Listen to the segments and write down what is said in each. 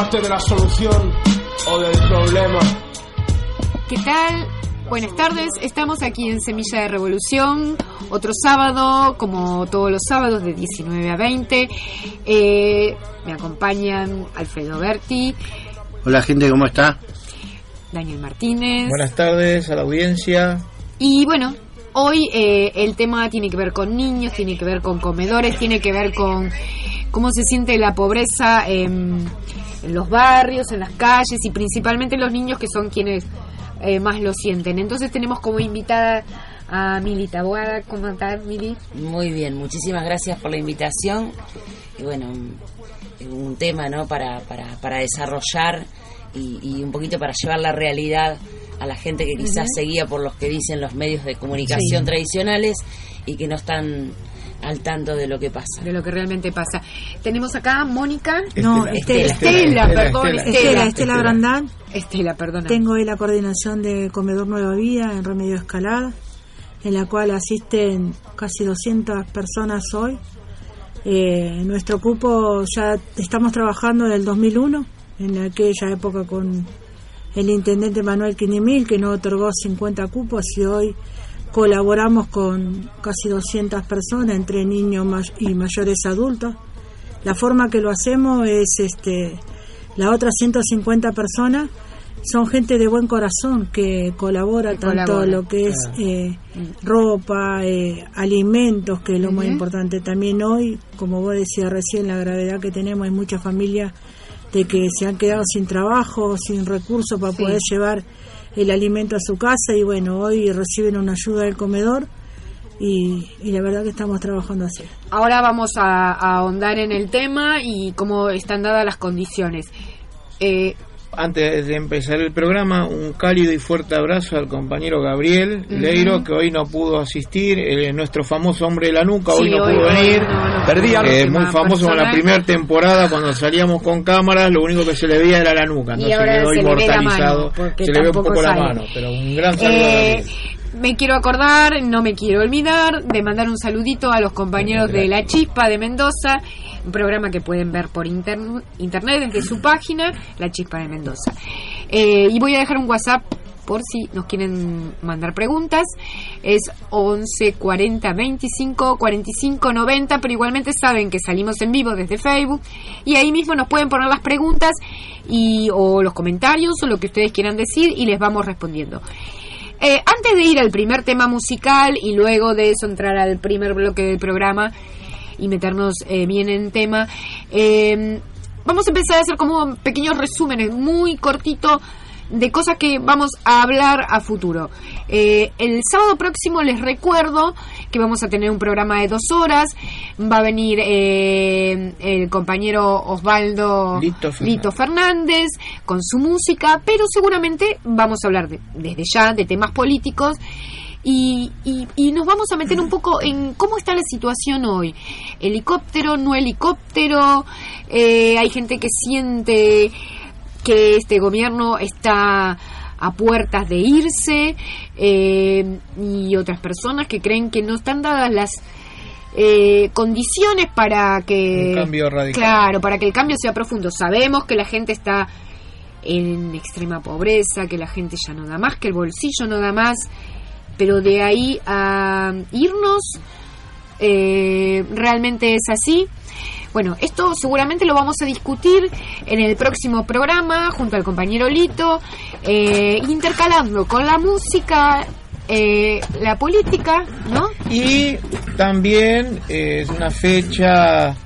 parte de la solución o del problema. ¿Qué tal? Buenas tardes, estamos aquí en Semilla de Revolución, otro sábado, como todos los sábados, de 19 a 20. Eh, me acompañan Alfredo Berti. Hola gente, ¿cómo está? Daniel Martínez. Buenas tardes a la audiencia. Y bueno, hoy eh, el tema tiene que ver con niños, tiene que ver con comedores, tiene que ver con cómo se siente la pobreza en, en los barrios, en las calles y principalmente los niños que son quienes eh, más lo sienten. Entonces tenemos como invitada a Mili Taboada. ¿Cómo estás, Mili? Muy bien, muchísimas gracias por la invitación. Y bueno, un, un tema ¿no? para, para, para desarrollar y, y, un poquito para llevar la realidad a la gente que quizás uh -huh. seguía por los que dicen los medios de comunicación sí. tradicionales y que no están al tanto de lo que pasa. De lo que realmente pasa. Tenemos acá Mónica. No, Estela, Estela, Estela, perdón, Estela. Estela, Estela Brandán. Estela, perdona. Tengo hoy la coordinación de Comedor Nueva Vida en Remedio Escalada, en la cual asisten casi 200 personas hoy. Eh, nuestro cupo ya estamos trabajando desde el 2001 en aquella época con el intendente Manuel Quinimil, que nos otorgó 50 cupos y hoy colaboramos con casi 200 personas, entre niños y mayores adultos. La forma que lo hacemos es, este, las otras 150 personas son gente de buen corazón que colabora que tanto colabora. lo que es claro. eh, ropa, eh, alimentos, que es lo uh -huh. más importante. También hoy, como vos decías recién, la gravedad que tenemos, hay muchas familias de que se han quedado sin trabajo, sin recursos para sí. poder llevar el alimento a su casa y bueno, hoy reciben una ayuda del comedor y, y la verdad que estamos trabajando así. Ahora vamos a, a, ahondar en el tema y cómo están dadas las condiciones. Eh, antes de empezar el programa, un cálido y fuerte abrazo al compañero Gabriel uh -huh. Leiro, que hoy no pudo asistir, eh, nuestro famoso hombre de la nuca, sí, hoy no hoy pudo venir. No, no, Perdí eh, muy famoso en la primera temporada, cuando salíamos con cámaras, lo único que se le veía era la nuca, no se quedó se inmortalizado. Le se le ve un poco sale. la mano, pero un gran saludo. Eh, me quiero acordar, no me quiero olvidar, de mandar un saludito a los compañeros de La Chispa de Mendoza, un programa que pueden ver por internet desde su página, La Chispa de Mendoza. Eh, y voy a dejar un WhatsApp por si nos quieren mandar preguntas. Es 11 40 25 45 90, pero igualmente saben que salimos en vivo desde Facebook y ahí mismo nos pueden poner las preguntas y o los comentarios o lo que ustedes quieran decir y les vamos respondiendo. Eh, antes de ir al primer tema musical y luego de eso entrar al primer bloque del programa y meternos eh, bien en tema, eh, vamos a empezar a hacer como pequeños resúmenes muy cortito de cosas que vamos a hablar a futuro. Eh, el sábado próximo les recuerdo que vamos a tener un programa de dos horas. Va a venir eh, el compañero Osvaldo Lito Fernández. Lito Fernández. con su música, pero seguramente vamos a hablar de, desde ya de temas políticos. Y, y, y, nos vamos a meter un poco en cómo está la situación hoy. Helicóptero, no helicóptero, eh, hay gente que siente que este gobierno está a puertas de irse eh, y otras personas que creen que no están dadas las eh, condiciones para que Un cambio radical. claro para que el cambio sea profundo sabemos que la gente está en extrema pobreza que la gente ya no da más que el bolsillo no da más pero de ahí a irnos eh, realmente es así bueno, esto seguramente lo vamos a discutir en el próximo programa junto al compañero Lito, eh, intercalando con la música, eh, la política, ¿no? Y también eh, es una fecha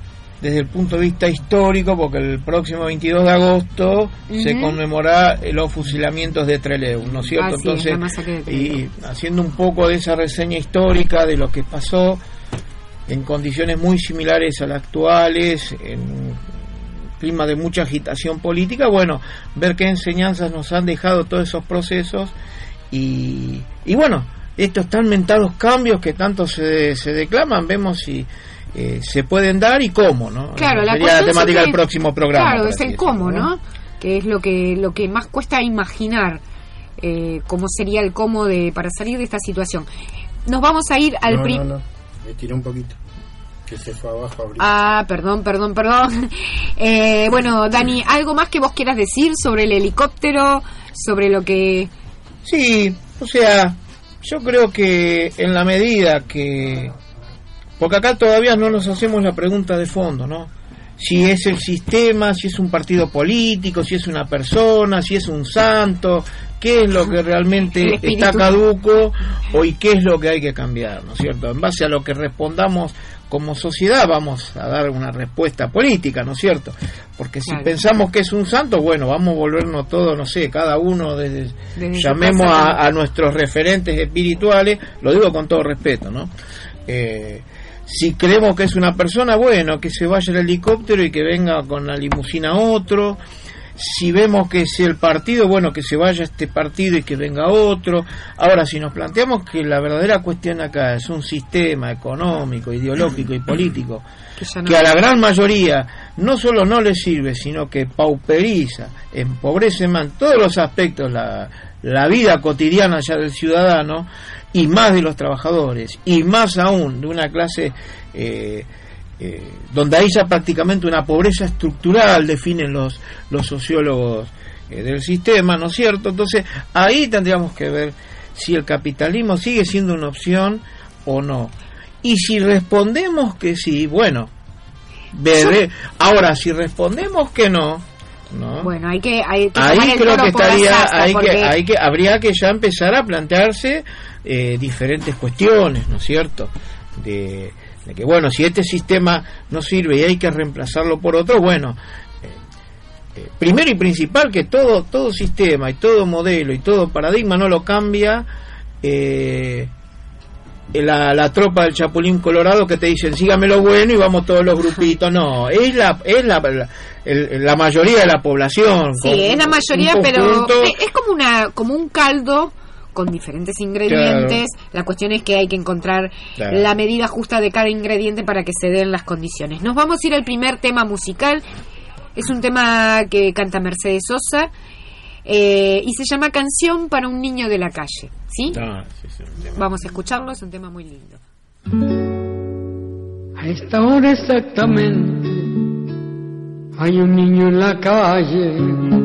desde el punto de vista histórico, porque el próximo 22 de agosto uh -huh. se conmemora los fusilamientos de Trelew, ¿no es cierto? Ah, sí, Entonces, y haciendo un poco de esa reseña histórica de lo que pasó, en condiciones muy similares a las actuales, en clima de mucha agitación política, bueno, ver qué enseñanzas nos han dejado todos esos procesos y, y bueno, estos tan mentados cambios que tanto se, se declaman, vemos si eh, se pueden dar y cómo, ¿no? Claro, la, Sería la temática del próximo programa. Claro, es el cómo, ¿no? Que es lo que lo que más cuesta imaginar eh, cómo sería el cómo de para salir de esta situación. Nos vamos a ir al no, pri- no, no, me tiré un poquito. Que se fue abajo a abrir. Ah, perdón, perdón, perdón. Eh, bueno, Dani, ¿algo más que vos quieras decir sobre el helicóptero? Sobre lo que... Sí, o sea, yo creo que en la medida que... Porque acá todavía no nos hacemos la pregunta de fondo, ¿no? Si es el sistema, si es un partido político, si es una persona, si es un santo, qué es lo que realmente está caduco o y qué es lo que hay que cambiar, ¿no es cierto? En base a lo que respondamos como sociedad vamos a dar una respuesta política, ¿no es cierto? Porque si Claro. pensamos que es un santo, bueno, vamos a volvernos todos, no sé, cada uno desde, llamemos a nuestros referentes espirituales, lo digo con todo respeto, ¿no? Eh, si creemos que es una persona, bueno, que se vaya el helicóptero y que venga con la limusina otro. Si vemos que es el partido, bueno, que se vaya este partido y que venga otro. Ahora, si nos planteamos que la verdadera cuestión acá es un sistema económico, ideológico y político que a la gran mayoría no solo no le sirve, sino que pauperiza, empobrece más en todos los aspectos la, la vida cotidiana ya del ciudadano y más de los trabajadores y más aún de una clase eh, eh, donde hay ya prácticamente una pobreza estructural, definen los, los sociólogos eh, del sistema, ¿no es cierto? Entonces ahí tendríamos que ver si el capitalismo sigue siendo una opción o no. Y si respondemos que sí, bueno, veré. Ahora, si respondemos que no, ¿no? Bueno, hay que, hay que ahí creo que estaría, hay que, hay que, habría que ya empezar a plantearse eh, diferentes cuestiones, ¿no es cierto? De, de que bueno, si este sistema no sirve y hay que reemplazarlo por otro, bueno, eh, eh, primero y principal que todo, todo sistema y todo modelo y todo paradigma no lo cambia. Eh, la, la tropa del Chapulín Colorado que te dicen sígame lo bueno y vamos todos los grupitos no es la es la, la, el- la mayoría de la población Sí, con es la mayoría, pero es como una como un caldo con diferentes ingredientes. La cuestión es que hay que encontrar Claro. la medida justa de cada ingrediente para que se den las condiciones. Nos vamos a ir al primer tema musical. Es un tema que canta Mercedes Sosa eh, y se llama Canción para un niño de la calle. ¿Sí? Ah, sí, sí. Vamos a escucharlo, es un tema muy lindo. A esta hora exactamente hay un niño en la calle.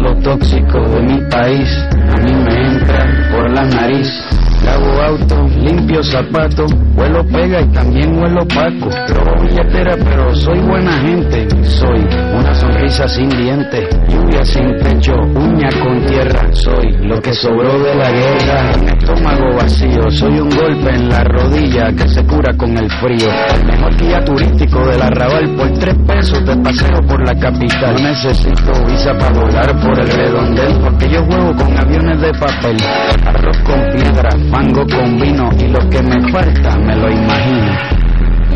Lo tóxico de mi país a mí me entra por la nariz. Lavo auto, limpio zapato, huelo pega y también huelo paco. Robo billetera, pero soy buena gente. Soy una sonrisa sin dientes, lluvia sin techo, uña con tierra. Soy lo que sobró de la guerra, un estómago vacío. Soy un golpe en la rodilla que se cura con el frío. El mejor guía turístico del arrabal por tres pesos de paseo por la capital. No necesito visa para volar por el redondel porque yo juego con aviones de papel. Arroz con piedra, mango con vino y lo que me falta me lo imagino.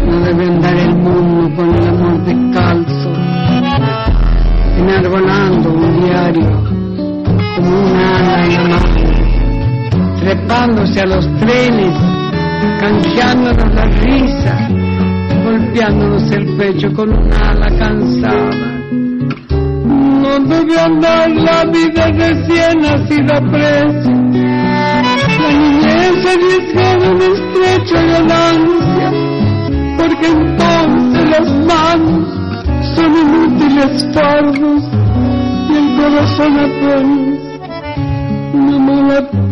No debe andar el mundo con el amor descalzo, enarbolando un diario como una trepándose a los trenes, canjeándonos la risa, golpeándonos el pecho con una ala cansada. No debe andar la vida recién nacida preso. La niñez arriesgada en estrecha ganancia, porque entonces las manos son inútiles fardos y el corazón apenas una mala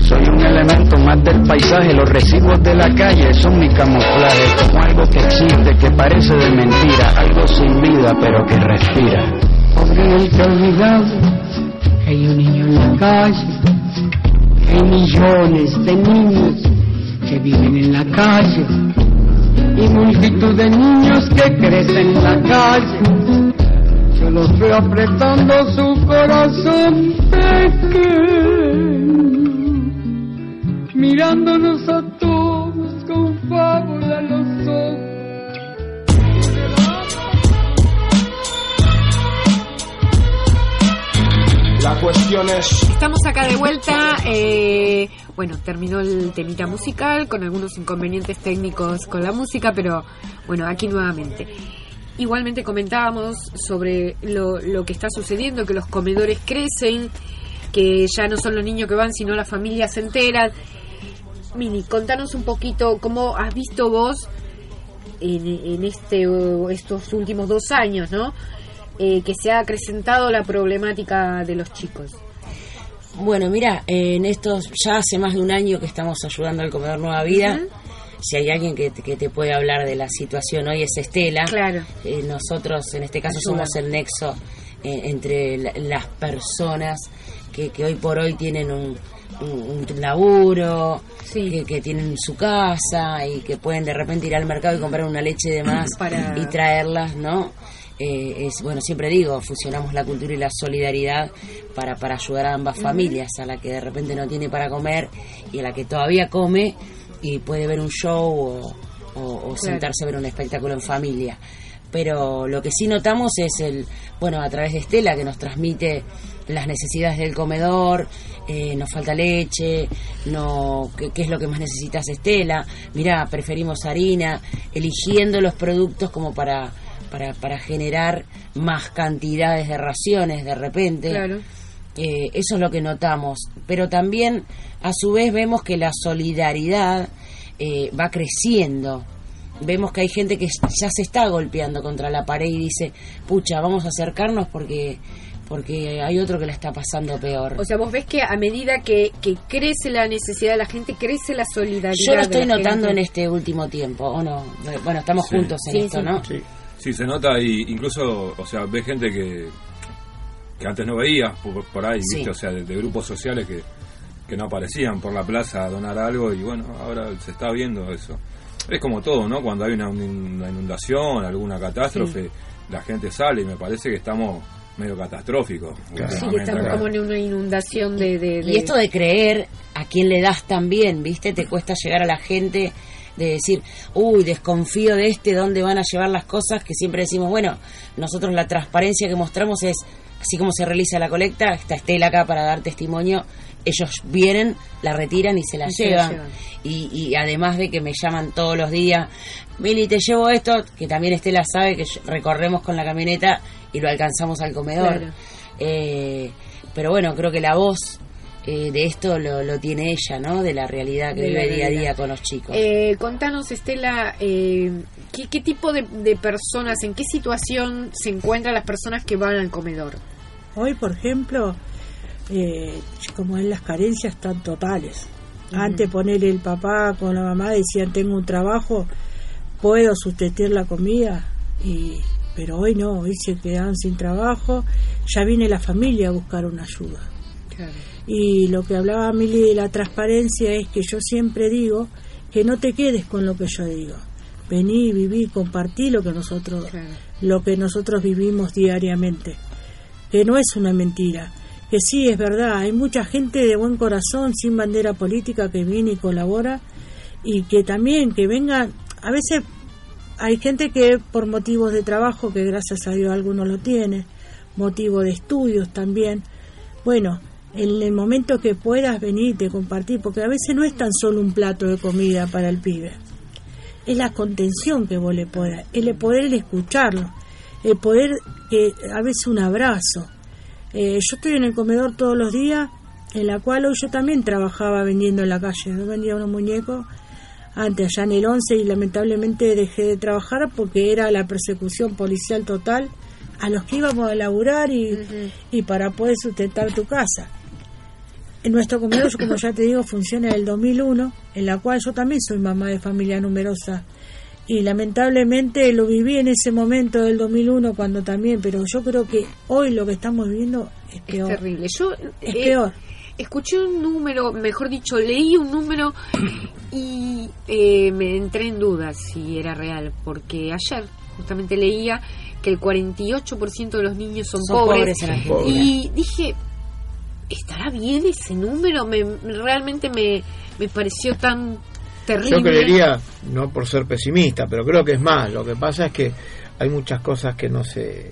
soy un elemento más del paisaje, los residuos de la calle son mi camuflaje, como algo que existe, que parece de mentira, algo sin vida pero que respira. Que ha olvidado hay un niño en la calle, hay millones de niños que viven en la calle y multitud de niños que crecen en la calle. Yo los veo apretando su corazón pequeño, mirándonos a todos con fábula en los ojos. La cuestión es, Estamos acá de vuelta. eh, bueno, terminó el temita musical con algunos inconvenientes técnicos con la música, pero bueno, aquí nuevamente. Igualmente comentábamos sobre lo, lo que está sucediendo, que los comedores crecen, que ya no son los niños que van, sino las familias se enteran. Mini, contanos un poquito cómo has visto vos en, en este estos últimos dos años, ¿no? Eh, que se ha acrecentado la problemática de los chicos. Bueno, mira, en estos ya hace más de un año que estamos ayudando al comedor Nueva Vida. Si hay alguien que, te- que te puede hablar de la situación hoy es Estela. Claro. Eh, nosotros en este caso somos el nexo eh, entre la- las personas que, que hoy por hoy tienen un, un- un laburo, Sí. que, que tienen su casa y que pueden de repente ir al mercado y comprar una leche de más Para- y traerlas, ¿no? Eh, es bueno siempre digo fusionamos la cultura y la solidaridad para para ayudar a ambas familias a la que de repente no tiene para comer y a la que todavía come y puede ver un show o, o- o sentarse a ver un espectáculo en familia pero lo que sí notamos es el bueno a través de Estela que nos transmite las necesidades del comedor eh, nos falta leche no ¿qué, qué es lo que más necesitas Estela mira preferimos harina eligiendo los productos como para para, para generar más cantidades de raciones de repente Claro. eh, eso es lo que notamos. Pero también, a su vez, vemos que la solidaridad eh, va creciendo. Vemos que hay gente que ya se está golpeando contra la pared y dice, pucha, vamos a acercarnos porque porque hay otro que la está pasando peor. O sea, vos ves que a medida que, que crece la necesidad de la gente, crece la solidaridad. Yo lo estoy notando en este último tiempo, ¿o no? Bueno, estamos Sí. juntos en Sí, esto, sí. ¿no? Sí. Sí, se nota y incluso, o sea, ve gente que, que antes no veías por, por ahí, Sí. ¿viste? O sea, de, de grupos sociales que, que no aparecían por la plaza a donar algo y bueno, ahora se está viendo eso. Es como todo, ¿no? Cuando hay una, una inundación, alguna catástrofe, la gente sale y me parece que estamos medio catastróficos. Sí, estamos acá. como en una inundación de... de- de- Y esto de creer a quién le das también, ¿viste? Te cuesta llegar a la gente de decir, uy, desconfío de este, ¿dónde van a llevar las cosas? Que siempre decimos, bueno, nosotros la transparencia que mostramos es, así como se realiza la colecta, está Estela acá para dar testimonio, ellos vienen, la retiran y se la Y se la llevan. Y, y además de que me llaman todos los días, Mili, te llevo esto, que también Estela sabe que recorremos con la camioneta y lo alcanzamos al comedor. Claro. Eh, pero bueno, creo que la voz eh, de esto lo, lo tiene ella, ¿no? De la realidad que De vive día a día con los chicos. Eh, contanos, Estela, eh, ¿qué, qué tipo de, de personas, en qué situación se encuentran las personas que van al comedor? Hoy, por ejemplo, eh, como en las carencias están totales. Antes poner el papá con la mamá decían tengo un trabajo, puedo sustentar la comida, y pero hoy no, hoy se quedan sin trabajo, ya viene la familia a buscar una ayuda. Y lo que hablaba Mili de la transparencia es que yo siempre digo que no te quedes con lo que yo digo. Vení, viví, compartí lo que nosotros, Claro. lo que nosotros vivimos diariamente. que no es una mentira, que sí es verdad, hay mucha gente de buen corazón, sin bandera política, que viene y colabora y que también que vengan, a veces hay gente que por motivos de trabajo, que gracias a Dios algunos lo tienen, motivo de estudios también, bueno, en el momento que puedas venirte, compartir, porque a veces no es tan solo un plato de comida para el pibe, es la contención que vos le puedas, el poder escucharlo, el poder que a veces un abrazo. Eh, yo estoy en el comedor todos los días, en la cual hoy yo también trabajaba vendiendo en la calle, yo vendía unos muñecos antes allá en el 11 y lamentablemente dejé de trabajar porque era la persecución policial total a los que íbamos a laburar y, y para poder sustentar tu casa. En nuestro comedor, como ya te digo, funciona el 2001, en la cual yo también soy mamá de familia numerosa. Y lamentablemente lo viví en ese momento del 2001 cuando también, pero yo creo que hoy lo que estamos viviendo es peor. Es terrible. Yo Es eh, peor. escuché un número, mejor dicho, leí un número y eh, me entré en dudas si era real, porque ayer justamente leía que el 48% de los niños son, Son pobres en Argentina. y dije, ¿estará bien ese número? Me, realmente me, me pareció tan terrible. Yo creería, no por ser pesimista, pero creo que es más. Lo que pasa es que hay muchas cosas que no se,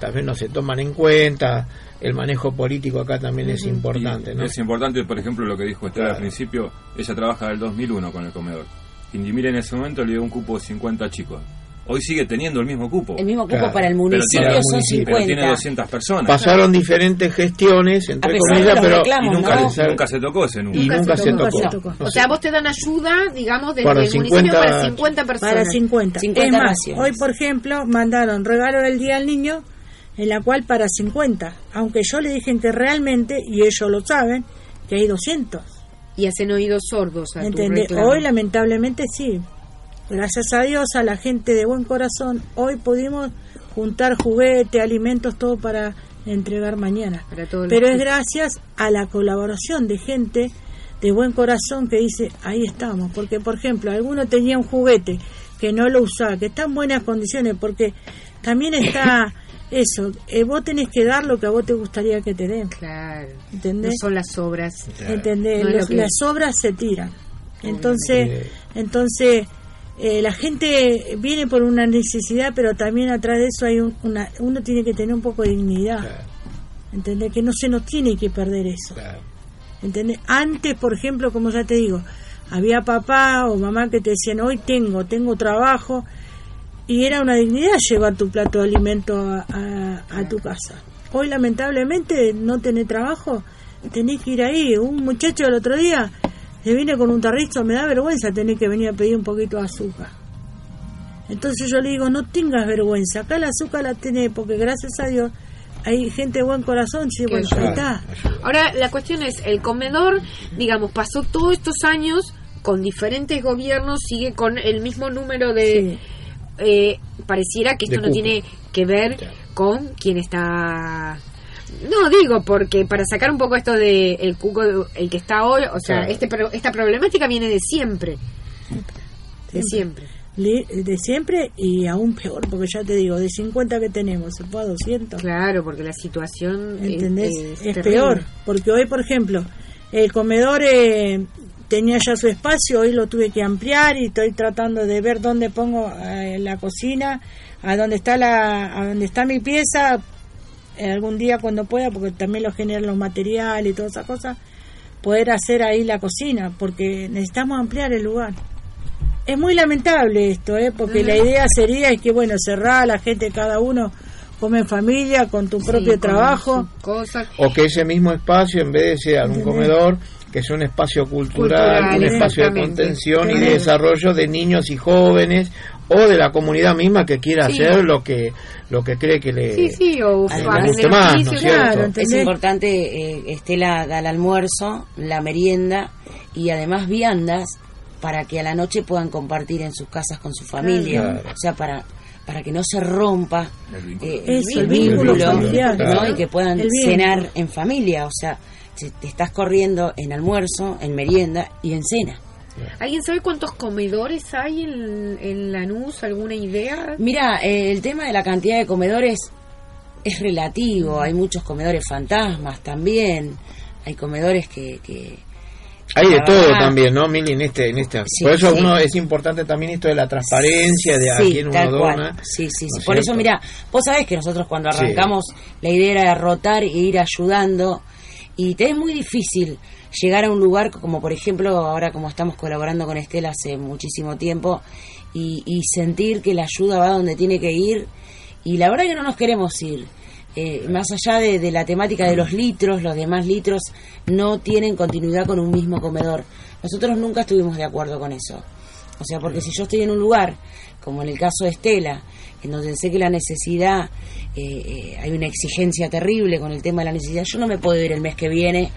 tal vez no se toman en cuenta. El manejo político acá también es importante, ¿no? Es importante, por ejemplo, lo que dijo Estela al principio. Ella trabaja del 2001 con el comedor. Indimir en ese momento le dio un cupo de 50 chicos. Hoy sigue teniendo el mismo cupo. El mismo cupo Claro. para el Pero municipio tiene- son pero 50. tiene 200 personas. Pasaron diferentes gestiones, A entre pesar de comillas, pero reclamos, y nunca, ¿no? Nunca se tocó ese número. y nunca, se tocó. tocó. No O sé. sea, vos te dan ayuda, digamos, desde Para el municipio 50 para 50 personas. Para 50. 50 es más, raciones. hoy, por ejemplo, mandaron regalo del Día al Niño, en la cual para 50. Aunque yo le dije que realmente, y ellos lo saben, que hay 200. Y hacen oídos sordos a tu. Hoy, lamentablemente, sí. Gracias a Dios, a la gente de buen corazón, hoy pudimos juntar juguete, alimentos, todo para entregar mañana. Para todos Pero es gracias a la colaboración de gente de buen corazón que dice, ahí estamos. Porque, por ejemplo, alguno tenía un juguete que no lo usaba, que está en buenas condiciones, porque también está eso, eh, vos tenés que dar lo que a vos te gustaría que te den. Claro. ¿Entendés? No son las obras. ¿Entendés? No es lo Los- que- las obras se tiran. Entonces, entonces eh, la gente viene por una necesidad, pero también atrás de eso hay un- una, uno tiene que tener un poco de dignidad. ¿Entendés? Que no se nos tiene que perder eso. ¿Entendés? Antes, por ejemplo, como ya te digo, había papá o mamá que te decían, hoy tengo, tengo trabajo, y era una dignidad llevar tu plato de alimento a, a- a tu casa. Hoy, lamentablemente, no tenés trabajo, tenés que ir ahí. Un muchacho el otro día le viene con un tarrito, me da vergüenza tener que venir a pedir un poquito de azúcar. Entonces yo le digo, no tengas vergüenza, acá la azúcar la tenés, porque gracias a Dios hay gente de buen corazón, sí, bueno, ahí está. Ahora, la cuestión es, el comedor, digamos, pasó todos estos años con diferentes gobiernos, sigue con el mismo número de... eh, pareciera que De esto no cupo. tiene que ver con quién está... No, digo, porque para sacar un poco esto de el cuco, el que está hoy, o sea, Claro. este esta problemática viene de siempre. De siempre. De siempre y aún peor, porque ya te digo, de 50 que tenemos, se fue a 200. Claro, porque la situación es- ¿Entendés? es, Es, peor, porque hoy, por ejemplo, el comedor eh, tenía ya su espacio, hoy lo tuve que ampliar y estoy tratando de ver dónde pongo eh, la cocina, a dónde está la, a dónde está mi pieza, algún día cuando pueda, porque también lo generan los materiales y todas esas cosas, poder hacer ahí la cocina, porque necesitamos ampliar el lugar. Es muy lamentable esto, ¿eh? porque la idea sería es que, bueno, cerrar la gente, cada uno come en familia, con tu propio con trabajo. cosas. O que ese mismo espacio, en vez de ser un comedor, que sea un espacio cultural, Cultural, un espacio de contención y de desarrollo de niños y jóvenes o de la comunidad misma que quiera Sí. hacer lo que lo que cree que le Sí, sí, o Además, en el guste más, ¿no es claro, Es importante, eh, Estela da el almuerzo, la merienda y además viandas para que a la noche puedan compartir en sus casas con su familia. Claro. O sea, para para que no se rompa eh, Eso, el vínculo familiar. ¿no? Claro. y que puedan El vínculo. cenar en familia. O sea, si te estás corriendo en almuerzo, en merienda y en cena. ¿Alguien sabe cuántos comedores hay en, en Lanús? ¿Alguna idea? Mira, eh, el tema de la cantidad de comedores es relativo, hay muchos comedores fantasmas también, hay comedores que... que hay de todo verdad, también, ¿no, Mili? En este, en este. Sí, Por eso sí. uno es importante también esto de la transparencia, de a Sí, quién uno tal cual. dona. Sí, sí, ¿no sí. Por eso, mira, vos sabés que nosotros cuando Sí. arrancamos la idea era rotar e ir ayudando y te es muy difícil llegar a un lugar como por ejemplo ahora como estamos colaborando con Estela hace muchísimo tiempo y, y sentir que la ayuda va donde tiene que ir y la verdad que no nos queremos ir. Eh, más allá de, de la temática de los litros, los demás litros no tienen continuidad con un mismo comedor. Nosotros nunca estuvimos de acuerdo con eso. O sea, porque si yo estoy en un lugar, como en el caso de Estela, en donde sé que la necesidad, eh, eh, hay una exigencia terrible con el tema de la necesidad, yo no me puedo ir el mes que viene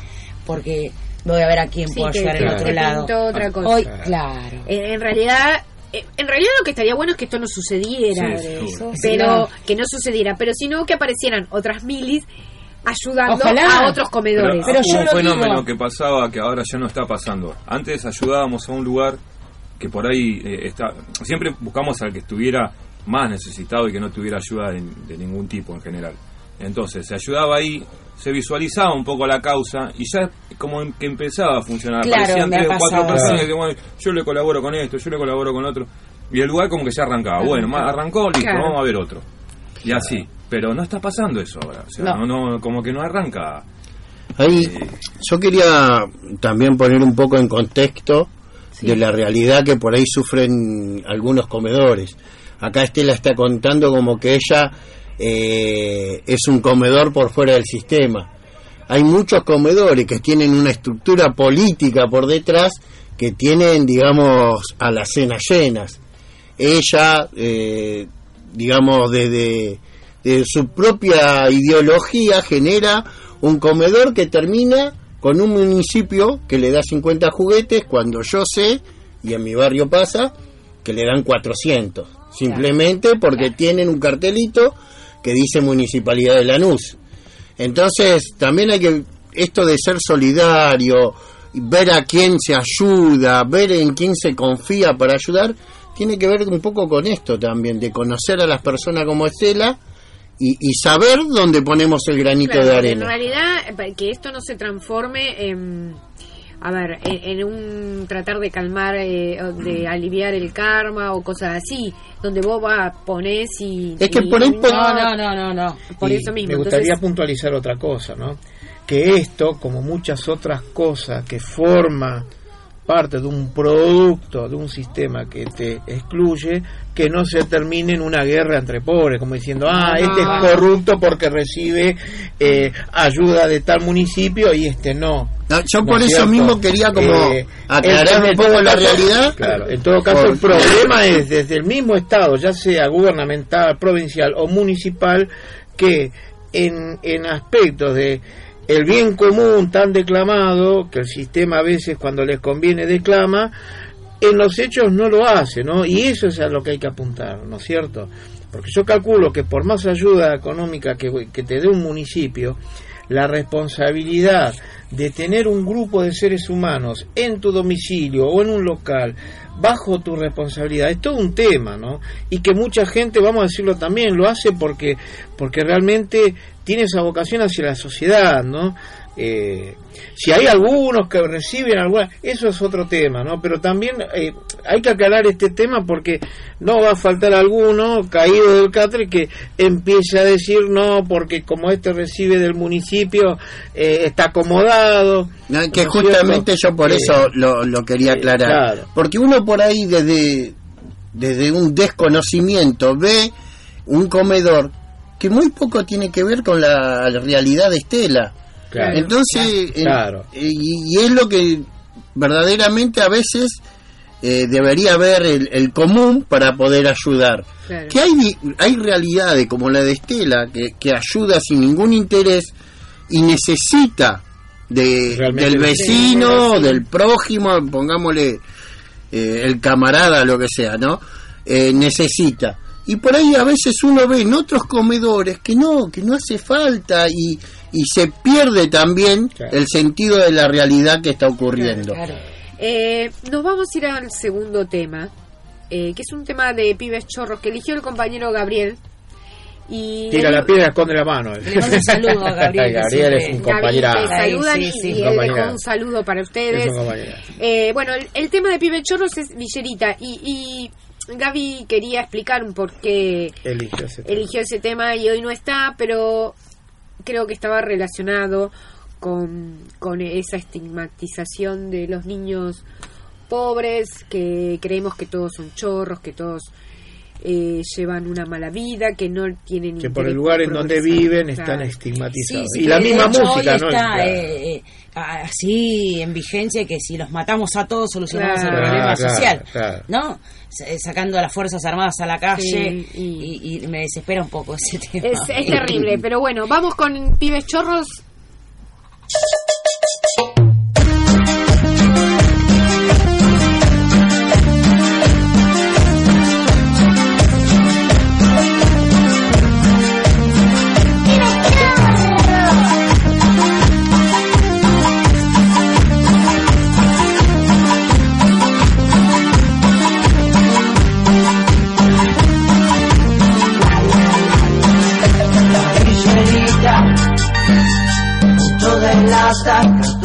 porque voy a ver a quién Sí, puedo ayudar en otro te lado. pintó otra cosa. Hoy, claro. En, en realidad, eh, en realidad lo que estaría bueno es que esto no sucediera, Sí, pero Claro. que no sucediera, pero sino que aparecieran otras milis ayudando Ojalá. a otros comedores. Pero yo un lo fenómeno digo. que pasaba que ahora ya no está pasando. Antes ayudábamos a un lugar que por ahí eh, está. Siempre buscamos al que estuviera más necesitado y que no tuviera ayuda de, de ningún tipo en general. Entonces se ayudaba ahí, se visualizaba un poco la causa y ya como em- que empezaba a funcionar. Claro, Aparecían tres o cuatro personas que decían, "Bueno, yo le colaboro con esto, yo le colaboro con otro. Y el lugar como que ya arrancaba. Bueno, arrancó, listo, Claro. vamos a ver otro. Y así. Pero no está pasando eso ahora. O sea, No. no, no, como que no arranca. Ahí yo quería también poner un poco en contexto de la realidad que por ahí sufren algunos comedores. Acá Estela está contando como que ella eh, es un comedor por fuera del sistema. Hay muchos comedores que tienen una estructura política por detrás que tienen, digamos, a las cenas llenas. Ella, eh, digamos, desde de su propia ideología genera un comedor que termina con un municipio que le da 50 juguetes cuando yo sé, y en mi barrio pasa, que le dan 400. Simplemente porque tienen un cartelito que dice Municipalidad de Lanús. Entonces, también hay que, esto de ser solidario, ver a quién se ayuda, ver en quién se confía para ayudar, tiene que ver un poco con esto también, de conocer a las personas como Estela y, y saber dónde ponemos el granito Claro, de En arena. realidad, para que esto no se transforme en, a ver, en, en un tratar de calmar, eh, de aliviar el karma o cosas así, donde vos vas, ponés y... Es que y- por ahí No, no, no, no, no. Por Y eso mismo. Me gustaría Entonces, puntualizar otra cosa, ¿no? Que esto, como muchas otras cosas que forma parte de un producto, de un sistema que te excluye, que no se termine en una guerra entre pobres, como diciendo, ah, este es corrupto porque recibe eh, ayuda de tal municipio y este no. No, yo ¿No por es eso cierto? mismo quería como Eh, aclarar un poco la realidad. Claro, en todo caso el problema es desde el mismo Estado, ya sea gubernamental, provincial o municipal, que en, en aspectos de el bien común tan declamado, que el sistema a veces cuando les conviene declama, en los hechos no lo hace, ¿no? Y eso es a lo que hay que apuntar, ¿no es cierto? Porque yo calculo que por más ayuda económica que, que te dé un municipio, la responsabilidad de tener un grupo de seres humanos en tu domicilio o en un local bajo tu responsabilidad es todo un tema, ¿no? Y que mucha gente, vamos a decirlo también, lo hace porque porque realmente tiene esa vocación hacia la sociedad, ¿no? Eh, si hay algunos que reciben alguna, eso es otro tema, ¿no? Pero también eh, hay que aclarar este tema porque no va a faltar alguno caído del catre que empiece a decir no, porque como este recibe del municipio eh, está acomodado. No, que ¿no es justamente cierto? yo por Eh, eso lo, lo quería eh, aclarar. claro. Porque uno por ahí desde, desde un desconocimiento ve un comedor que muy poco tiene que ver con la realidad de Estela. Claro. Entonces, eh, Claro. y, y es lo que verdaderamente a veces eh, debería haber el, el común para poder ayudar. Claro. Que hay, hay realidades como la de Estela que, que ayuda sin ningún interés y necesita de, del vecino, del prójimo, pongámosle eh, el camarada, lo que sea, ¿no? Eh, necesita. Y por ahí a veces uno ve en otros comedores que no, que no hace falta y, y se pierde también Claro. el sentido de la realidad que está ocurriendo. Claro. eh, nos vamos a ir al segundo tema, eh, que es un tema de pibes chorros que eligió el compañero Gabriel Y Tira él- la piedra, esconde la mano. Le mando un saludo a Gabriel, Gabriel es un compañero. saludan Sí, y- sí, y, un él dejó un saludo para ustedes. Es un compañero. Eh, bueno, el, el tema de Pibe Chorros es Villerita y, y Gaby quería explicar un por qué Eligió ese tema. eligió ese tema y hoy no está, pero creo que estaba relacionado con, con esa estigmatización de los niños pobres, que creemos que todos son chorros, que todos eh, llevan una mala vida, que no tienen Que por el lugar en donde viven están estigmatizados. Sí, sí, y la misma hecho, música, hoy ¿no? está eh, eh, así en vigencia que si los matamos a todos solucionamos Claro. el problema Claro, social, claro. ¿no? Eh, Sacando a las fuerzas armadas a la calle Sí, y, y me desespera un poco ese tema. Es, es terrible, pero bueno, vamos con Pibes Chorros. De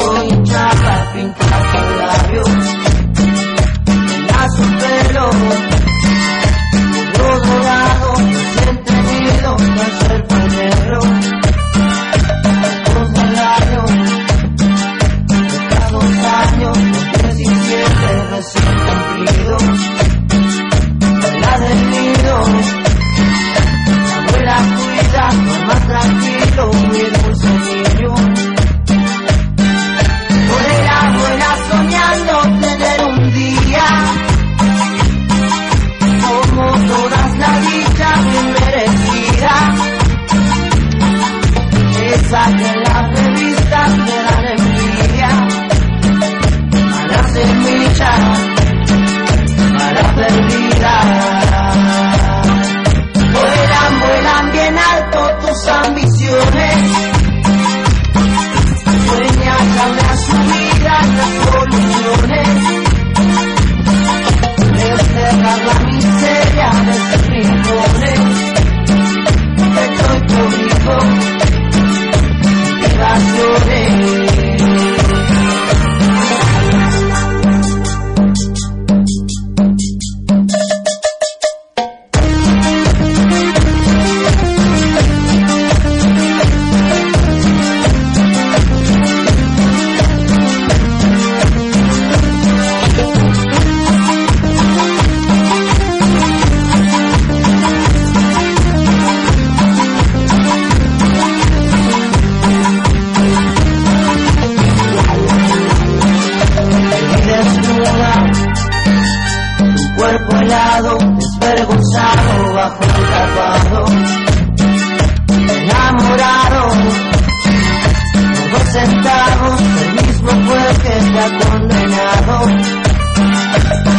condenado,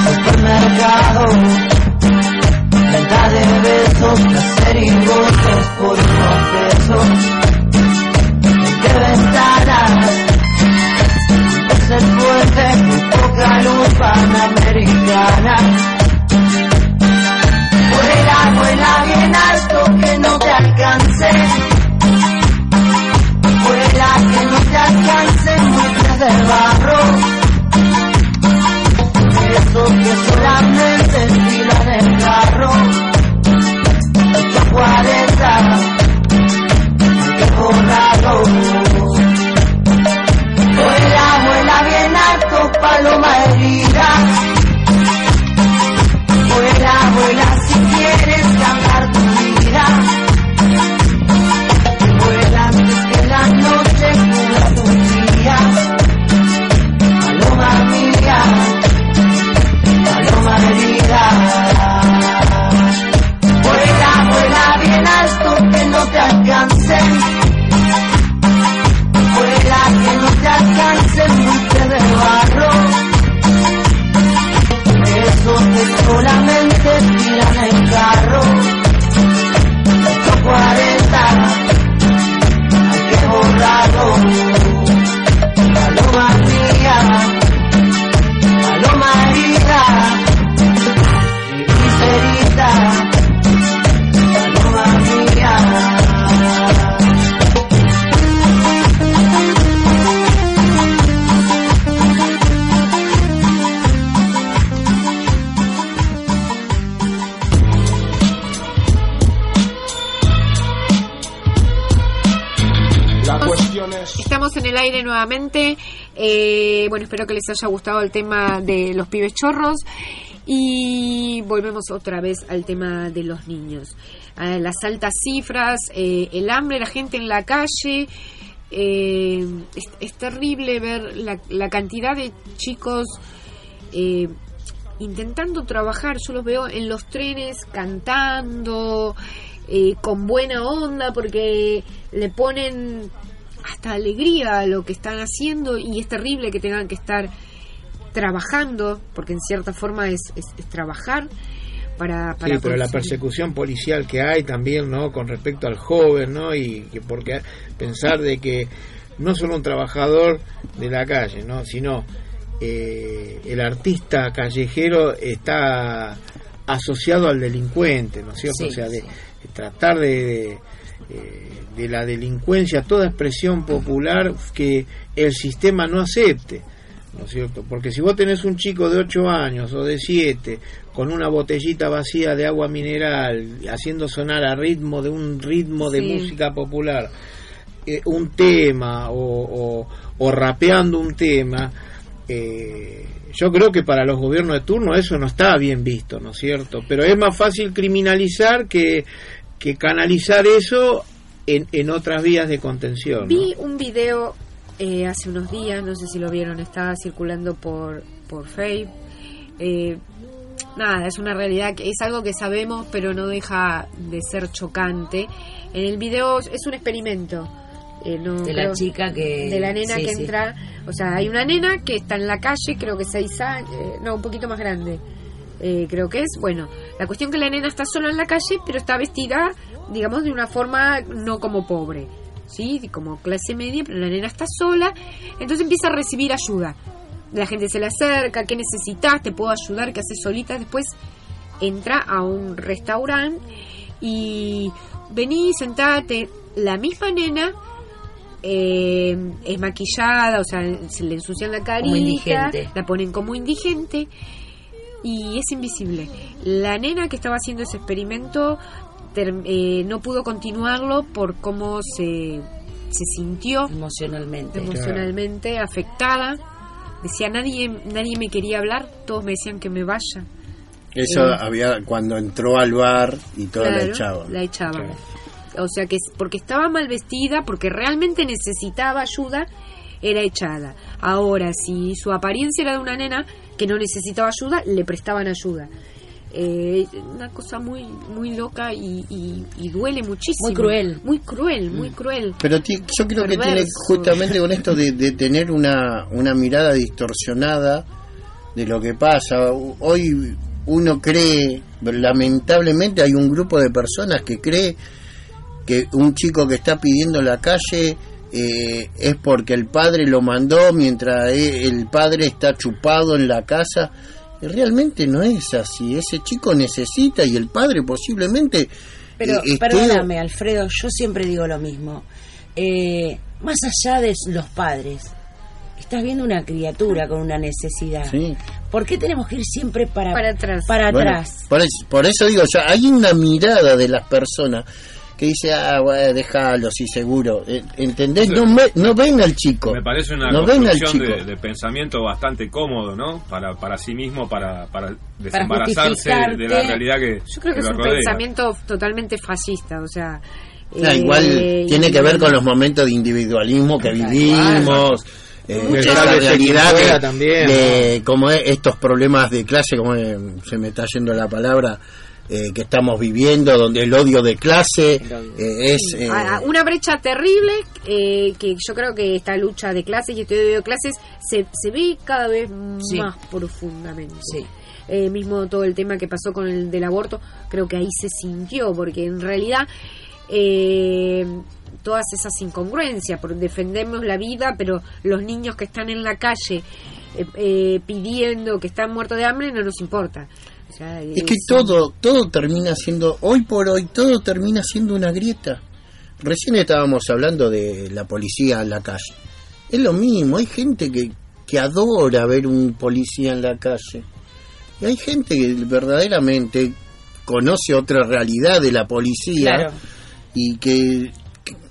supermercado, venta de besos, placer y goces por unos pesos, ¿en qué ventanas? es el con poca luz panamericana. El aire nuevamente. Eh, bueno, espero que les haya gustado el tema de los pibes chorros. Y volvemos otra vez al tema de los niños. Eh, las altas cifras, eh, el hambre, la gente en la calle. Es, terrible ver la, cantidad de chicos intentando trabajar. Yo los veo en los trenes cantando, con buena onda, porque le ponen hasta alegría lo que están haciendo y es terrible que tengan que estar trabajando, porque en cierta forma es, es, es trabajar. Para, para sí, pero la persecución policial que hay también, ¿no? Con respecto al joven, ¿no? Y que porque pensar de que no solo un trabajador de la calle, ¿no? Sino eh, el artista callejero está asociado al delincuente, ¿no es cierto? Sí, o sea, de, sí. de tratar de, eh, de la delincuencia, toda expresión popular que el sistema no acepte. ¿no es cierto? Porque si vos tenés un chico de 8 años o de 7 con una botellita vacía de agua mineral haciendo sonar a ritmo de un ritmo de Sí. música popular eh, un tema o, o- o rapeando un tema, eh, yo creo que para los gobiernos de turno eso no está bien visto, ¿no es cierto? Pero es más fácil criminalizar que, que canalizar eso en, en otras vías de contención. ¿no? Vi un video eh, hace unos días, no sé si lo vieron, estaba circulando por, por Facebook. Eh, nada, es una realidad que es algo que sabemos, pero no deja de ser chocante. En el video es un experimento. eh, no De la creo- chica que- De la nena sí, que sí. entra. O sea, hay una nena que está en la calle, creo que seis años, eh, no, un poquito más grande. eh, creo que es, bueno, la cuestión que la nena está sola en la calle, pero está vestida, digamos, de una forma no como pobre, ¿sí? Como clase media, pero la nena está sola, entonces empieza a recibir ayuda. La gente se le acerca, ¿qué necesitas? ¿Te puedo ayudar? ¿Qué haces solita? Después entra a un restaurante y vení, sentate. La misma nena eh, es maquillada, o sea, se le ensucian la carita, indigente. la ponen como indigente y es invisible. La nena que estaba haciendo ese experimento ter- eh, no pudo continuarlo por cómo se, se sintió emocionalmente. emocionalmente afectada. Decía, nadie, nadie me quería hablar, todos me decían que me vaya. Eso Eh, había cuando entró al bar y todo la Claro, echaban. La echaban. O sea que porque estaba mal vestida, porque realmente necesitaba ayuda, era echada. Ahora, si su apariencia era de una nena que no necesitaba ayuda, le prestaban ayuda. Eh, una cosa muy muy loca y, y- y duele muchísimo. Muy cruel. Muy cruel, muy cruel. Pero ti- yo creo que tiene justamente con esto de, de tener una, una mirada distorsionada de lo que pasa. Hoy uno cree, lamentablemente hay un grupo de personas que cree que un chico que está pidiendo en la calle eh, es porque el padre lo mandó mientras e- el padre está chupado en la casa. Realmente no es así. Ese chico necesita y el padre posiblemente... Pero eh, esté- perdóname, Alfredo, yo siempre digo lo mismo. Eh, más allá de los padres, estás viendo una criatura con una necesidad. Sí. ¿Por qué tenemos que ir siempre para, Para atrás? para Bueno, atrás? por, eso, por eso digo, ya hay una mirada de las personas que dice, ah, bueno, déjalo, sí, seguro. Eh, ¿Entendés? No, me- no ven al chico. Me parece una no construcción de, de pensamiento bastante cómodo, ¿no? Para, para sí mismo, para, para desembarazarse de la realidad que, Yo creo que, es un rodea. pensamiento totalmente fascista, o sea... O sea, eh, igual tiene que ver con los momentos de individualismo que vivimos. eh, veces realidad de, también, de como es estos problemas de clase, como es- se me está yendo la palabra, eh, que estamos viviendo, donde el odio de clase eh, es... eh, una brecha terrible eh, que yo creo que esta lucha de clases y este odio de clases se, se ve cada vez Sí. más profundamente. Sí. Eh, mismo todo el tema que pasó con el del aborto, creo que ahí se sintió, porque en realidad eh, todas esas incongruencias, porque defendemos la vida, pero los niños que están en la calle eh, eh, pidiendo que están muertos de hambre no nos importa. O sea, Es que todo, todo termina siendo, hoy por hoy, todo termina siendo una grieta. Recién estábamos hablando de la policía en la calle. Es lo mismo, hay gente que, que adora ver un policía en la calle. Y hay gente que verdaderamente conoce otra realidad de la policía Claro. y que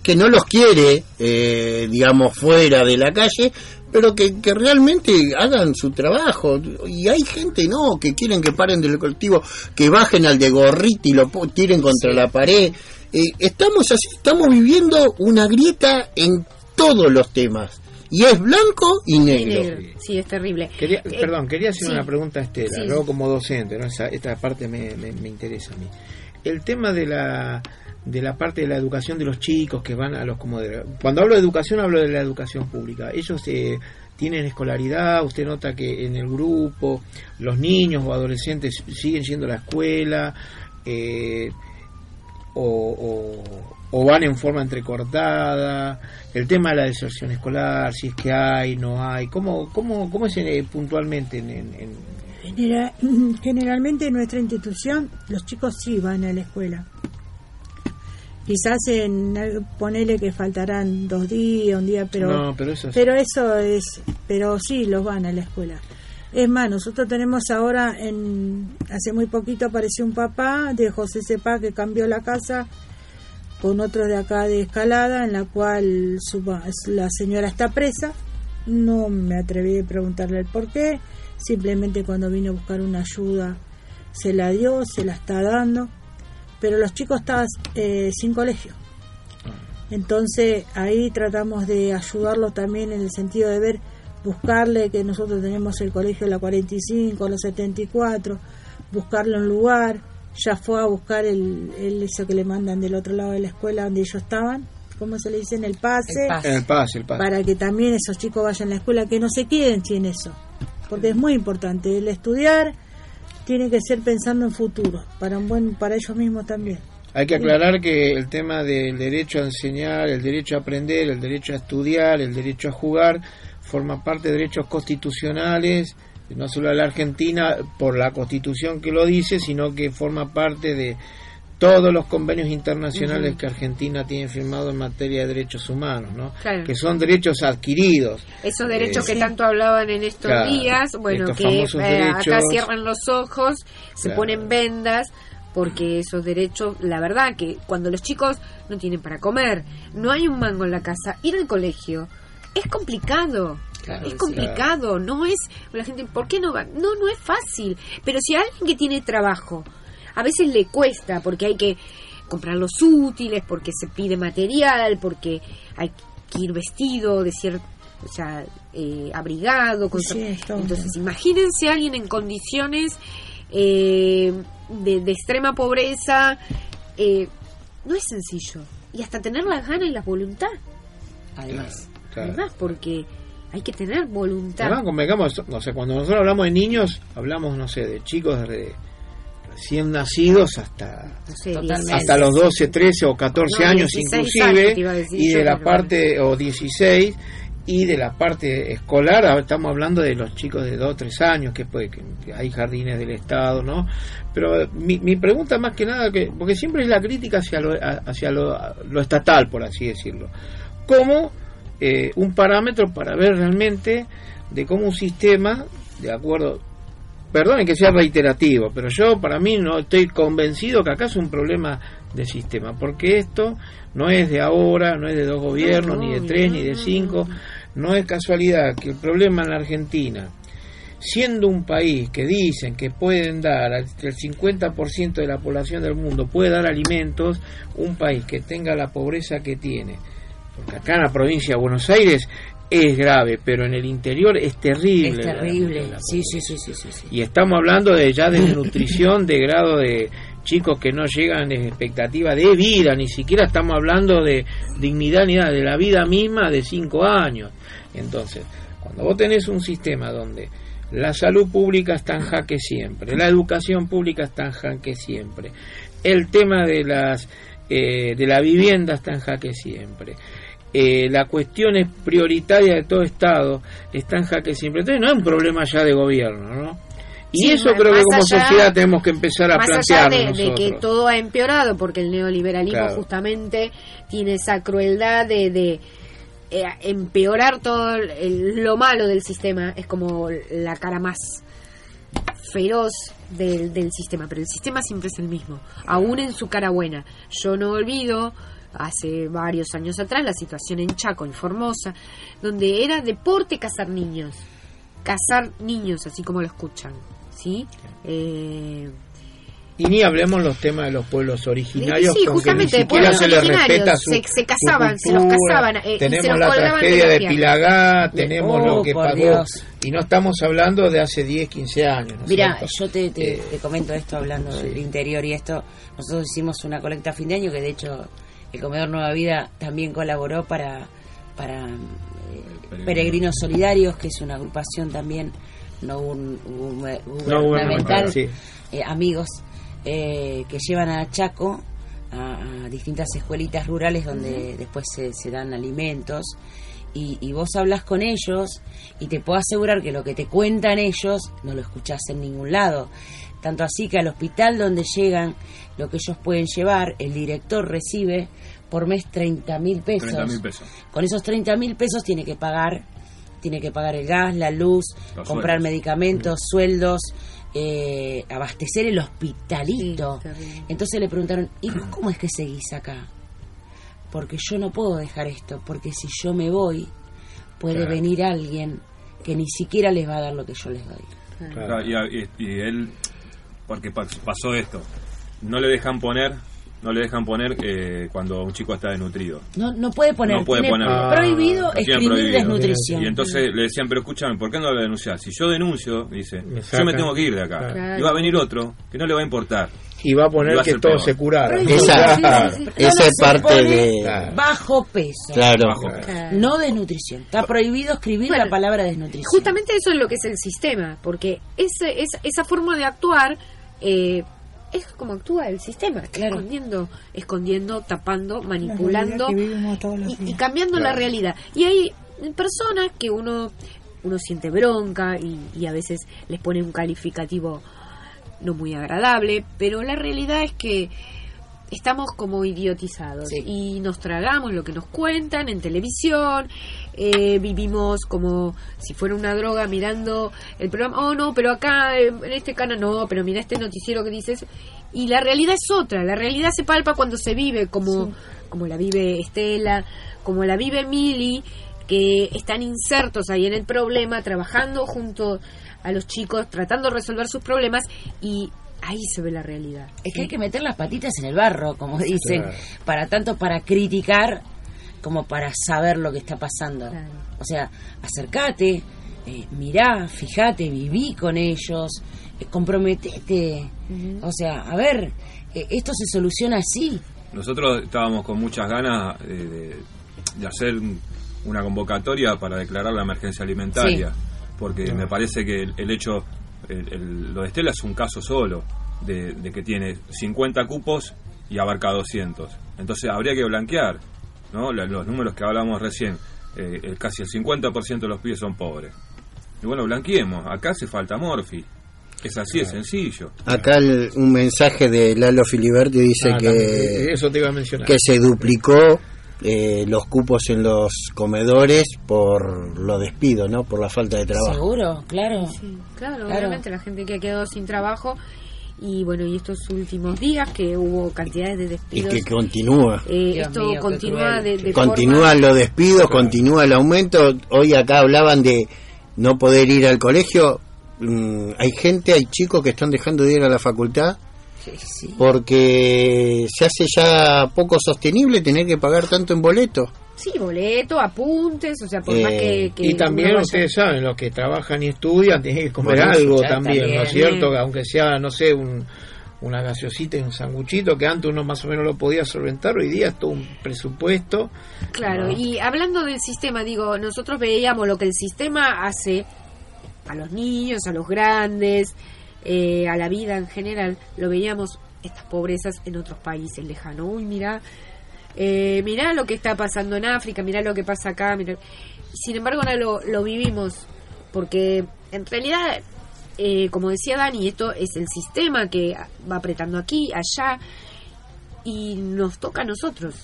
que no los quiere, eh, digamos, fuera de la calle, pero que, que realmente hagan su trabajo. Y hay gente, no, que quieren que paren del colectivo, que bajen al de gorrito y lo tiren contra la pared. Eh, estamos así, estamos viviendo una grieta en todos los temas. Y es blanco y Y negro. negro. Sí, es terrible. Quería, Eh, perdón, quería hacer sí. una pregunta a Estela, Sí. luego como docente, ¿no? Esa- esta parte me, me- me interesa a mí. El tema de la de la parte de la educación de los chicos que van a los como cuando hablo de educación hablo de la educación pública. Ellos eh, tienen escolaridad, usted nota que en el grupo los niños o adolescentes siguen yendo a la escuela eh, o, o- van en forma entrecortada, el tema de la deserción escolar, si es que hay, no hay, ¿cómo, cómo, cómo es eh, puntualmente en, en- en- Genera- generalmente en nuestra institución los chicos sí van a la escuela. Quizás en ponele que faltarán dos días, un día, pero No, pero eso es- pero eso es, pero sí los van a la escuela. Es más, nosotros tenemos ahora, en hace muy poquito apareció un papá de José Sepa que cambió la casa con otro de acá de Escalada, en la cual su la señora está presa. No me atreví a preguntarle el por qué. Simplemente cuando vino a buscar una ayuda se la dio, se la está dando. Pero los chicos están eh, sin colegio. Entonces ahí tratamos de ayudarlos también en el sentido de ver, buscarle que nosotros tenemos el colegio la 45, la 74, buscarle un lugar. Ya fue a buscar el, el eso que le mandan del otro lado de la escuela donde ellos estaban, ¿cómo se le dice? En el pase, El pase. En el pase, el pase. para que también esos chicos vayan a la escuela, que no se queden sin eso, porque es muy importante. El estudiar tiene que ser pensando en futuro, para un buen, para ellos mismos también. Hay que aclarar que el tema del derecho a enseñar, el derecho a aprender, el derecho a estudiar, el derecho a jugar, forma parte de derechos constitucionales, no solo de la Argentina por la constitución que lo dice, sino que forma parte de todos los convenios internacionales que Argentina tiene firmado en materia de derechos humanos, ¿no? Claro. que son derechos adquiridos. Esos derechos Eh, que tanto hablaban en estos Claro, días, bueno, estos que eh, acá cierran los ojos, se Claro. ponen vendas, porque esos derechos, la verdad que cuando los chicos no tienen para comer, no hay un mango en la casa, ir al colegio es complicado. Claro, es complicado, no es la gente, ¿por qué no va? No, no es fácil. Pero si alguien que tiene trabajo, a veces le cuesta porque hay que comprar los útiles, porque se pide material, porque hay que ir vestido de cierto, o sea, eh, abrigado. con- Sí, Entonces, imagínense a alguien en condiciones eh, de, de extrema pobreza. eh, no es sencillo. Y hasta tener las ganas y la voluntad. Además. Claro. Además, porque hay que tener voluntad. Además, convengamos, o sea, cuando nosotros hablamos de niños, hablamos, no sé, de chicos de recién nacidos hasta No sé, Totalmente. 16. hasta los 12, 13 o 14 No, años 16 inclusive años y de la parte o 16 y de la parte escolar ahora estamos hablando de los chicos de 2 3 años que, puede, que hay jardines del estado no pero mi, mi pregunta más que nada que porque siempre es la crítica hacia lo, a- hacia lo, lo estatal por así decirlo como eh, un parámetro para ver realmente de cómo un sistema de acuerdo Perdonen que sea reiterativo, pero yo para mí no estoy convencido que acá es un problema de sistema, porque esto no es de ahora, no es de dos gobiernos, No, ni de tres, no, ni de cinco, no. Es casualidad que el problema en la Argentina, siendo un país que dicen que pueden dar, el 50% de la población del mundo puede dar alimentos, un país que tenga la pobreza que tiene, porque acá en la provincia de Buenos Aires es grave, pero en el interior es terrible. Es terrible. Sí, sí, sí, sí, sí, sí. y estamos hablando de ya de nutrición de grado de chicos que no llegan de expectativa de vida, ni siquiera estamos hablando de dignidad ni nada, de la vida misma de cinco años. Entonces, cuando vos tenés un sistema donde la salud pública está en jaque siempre, la educación pública está en jaque siempre, el tema de las eh, de la vivienda está en jaque siempre. Eh, la cuestión es prioritaria de todo Estado, está en jaque siempre. Entonces no es un problema ya de gobierno, ¿no? Y Sí, eso creo que como allá- sociedad tenemos que empezar a plantearnos de, de que todo ha empeorado, porque el neoliberalismo Claro. justamente tiene esa crueldad de, de, eh, empeorar todo el- lo malo del sistema, es como la cara más feroz del, del sistema, pero el sistema siempre es el mismo, aún en su cara buena. Yo no olvido hace varios años atrás, la situación en Chaco, en Formosa, donde era deporte cazar niños, cazar niños, así como lo escuchan, ¿sí? Eh, Y ni hablemos los temas de los pueblos originarios. Sí, con que justamente, ni siquiera pueblos se les originarios, respeta su, se- se su casaban, se los casaban, eh, y se tenemos los la de tragedia de. Pilagá, tenemos Oh, lo que pasó. Dios. Y no estamos hablando de hace 10, 15 años. ¿no Mira, cierto? yo te, te- Eh, te comento esto hablando del interior y esto. Nosotros hicimos una colecta a fin de año que de hecho el Comedor Nueva Vida también colaboró para, para eh, Peregrinos Solidarios, que es una agrupación también no gun- gu- No gubernamental, gubernamental, sí. eh, amigos eh, que llevan a Chaco a, a distintas escuelitas rurales donde después se, se dan alimentos y, y vos hablas con ellos y te puedo asegurar que lo que te cuentan ellos no lo escuchás en ningún lado. Tanto así que al hospital donde llegan, lo que ellos pueden llevar, el director recibe por mes 30 mil pesos. 30.000 pesos. Con esos 30 mil pesos tiene que pagar, tiene que pagar el gas, la luz, Los comprar sueldos. medicamentos, sueldos, eh, abastecer el hospitalito. Entonces le preguntaron, ¿y vos cómo es que seguís acá? Porque yo no puedo dejar esto, porque si yo me voy, puede Claro. venir alguien que ni siquiera les va a dar lo que yo les doy. Claro, y, y- y él, porque pas- pasó esto, no le dejan poner, no le dejan poner eh, cuando un chico está desnutrido. No, no puede poner, no puede tiene poner. prohibido escribir prohibido. desnutrición. Y entonces le decían, pero escúchame, ¿por qué no lo denuncias? Si yo denuncio, dice, yo me tengo que ir de acá. Claro. Y va a venir otro que no le va a importar. Y va a poner Y va a que peor. se curaron. Esa, esa Todo es parte de... Bajo peso. Claro. Bajo peso. No desnutrición. Está prohibido escribir Bueno, la palabra desnutrición. Justamente eso es lo que es el sistema, porque ese, es, esa forma de actuar eh, es como actúa el sistema, escondiendo, escondiendo, tapando, manipulando y, cambiando la realidad. Y hay personas que uno uno siente bronca y, y a veces les pone un calificativo no muy agradable, pero la realidad es que estamos como idiotizados y nos tragamos lo que nos cuentan en televisión, eh, vivimos como si fuera una droga mirando el programa, oh no, pero acá en este canal no, pero mira este noticiero que dices, y la realidad es otra, la realidad se palpa cuando se vive como, como la vive Estela, como la vive Mili, que están insertos ahí en el problema, trabajando junto a los chicos, tratando de resolver sus problemas y ahí se ve la realidad. Es que hay que meter las patitas en el barro, como dicen, Claro. para tanto para criticar como para saber lo que está pasando. O sea, acércate, eh, mirá, fíjate, viví con ellos, eh, comprometete. O sea, a ver, eh, esto se soluciona así. Nosotros estábamos con muchas ganas eh, de, de hacer un- una convocatoria para declarar la emergencia alimentaria, porque me parece que el, el hecho, el- el- lo de Estela es un caso solo, de, de que tiene 50 cupos y abarca 200. Entonces habría que blanquear ¿no? La- los números que hablamos recién. Eh, el- casi el 50% de los pibes son pobres. Y bueno, blanqueemos. Acá hace falta Morfi. Es así, es sencillo. Acá el- un mensaje de Lalo Filiberti dice Ah, que, también, eso te iba a mencionar. que se duplicó eh, los cupos en los comedores por los despidos, ¿no? Por la falta de trabajo. Seguro, claro. Claro, Claro. obviamente la gente que ha quedado sin trabajo y bueno, y estos últimos días que hubo cantidades de Y despidos. que continúa. eh, esto mío, continúa de, de Continúan los despidos, continúa el aumento. Hoy acá hablaban de no poder ir al colegio. Mm, hay gente, hay chicos que están dejando de ir a la facultad porque se hace ya poco sostenible tener que pagar tanto en boleto. Sí, boleto, apuntes, o sea, por Eh, más que, que y también vaya- ustedes saben, los que trabajan y estudian tienen que comer Bueno, algo también, ¿no es cierto? Que Aunque sea, no sé, un, una gaseosita y un sanguchito que antes uno más o menos lo podía solventar, hoy día es todo un presupuesto. Claro, ¿no? y hablando del sistema, digo, nosotros veíamos lo que el sistema hace a los niños, a los grandes, eh, a la vida en general, lo veíamos estas pobrezas en otros países lejanos. Uy, mira, eh, mirá lo que está pasando en África, mirá lo que pasa acá. Mirá. Sin embargo, ahora lo, lo vivimos, porque en realidad, eh, como decía Dani, esto es el sistema que va apretando aquí, allá, y nos toca a nosotros.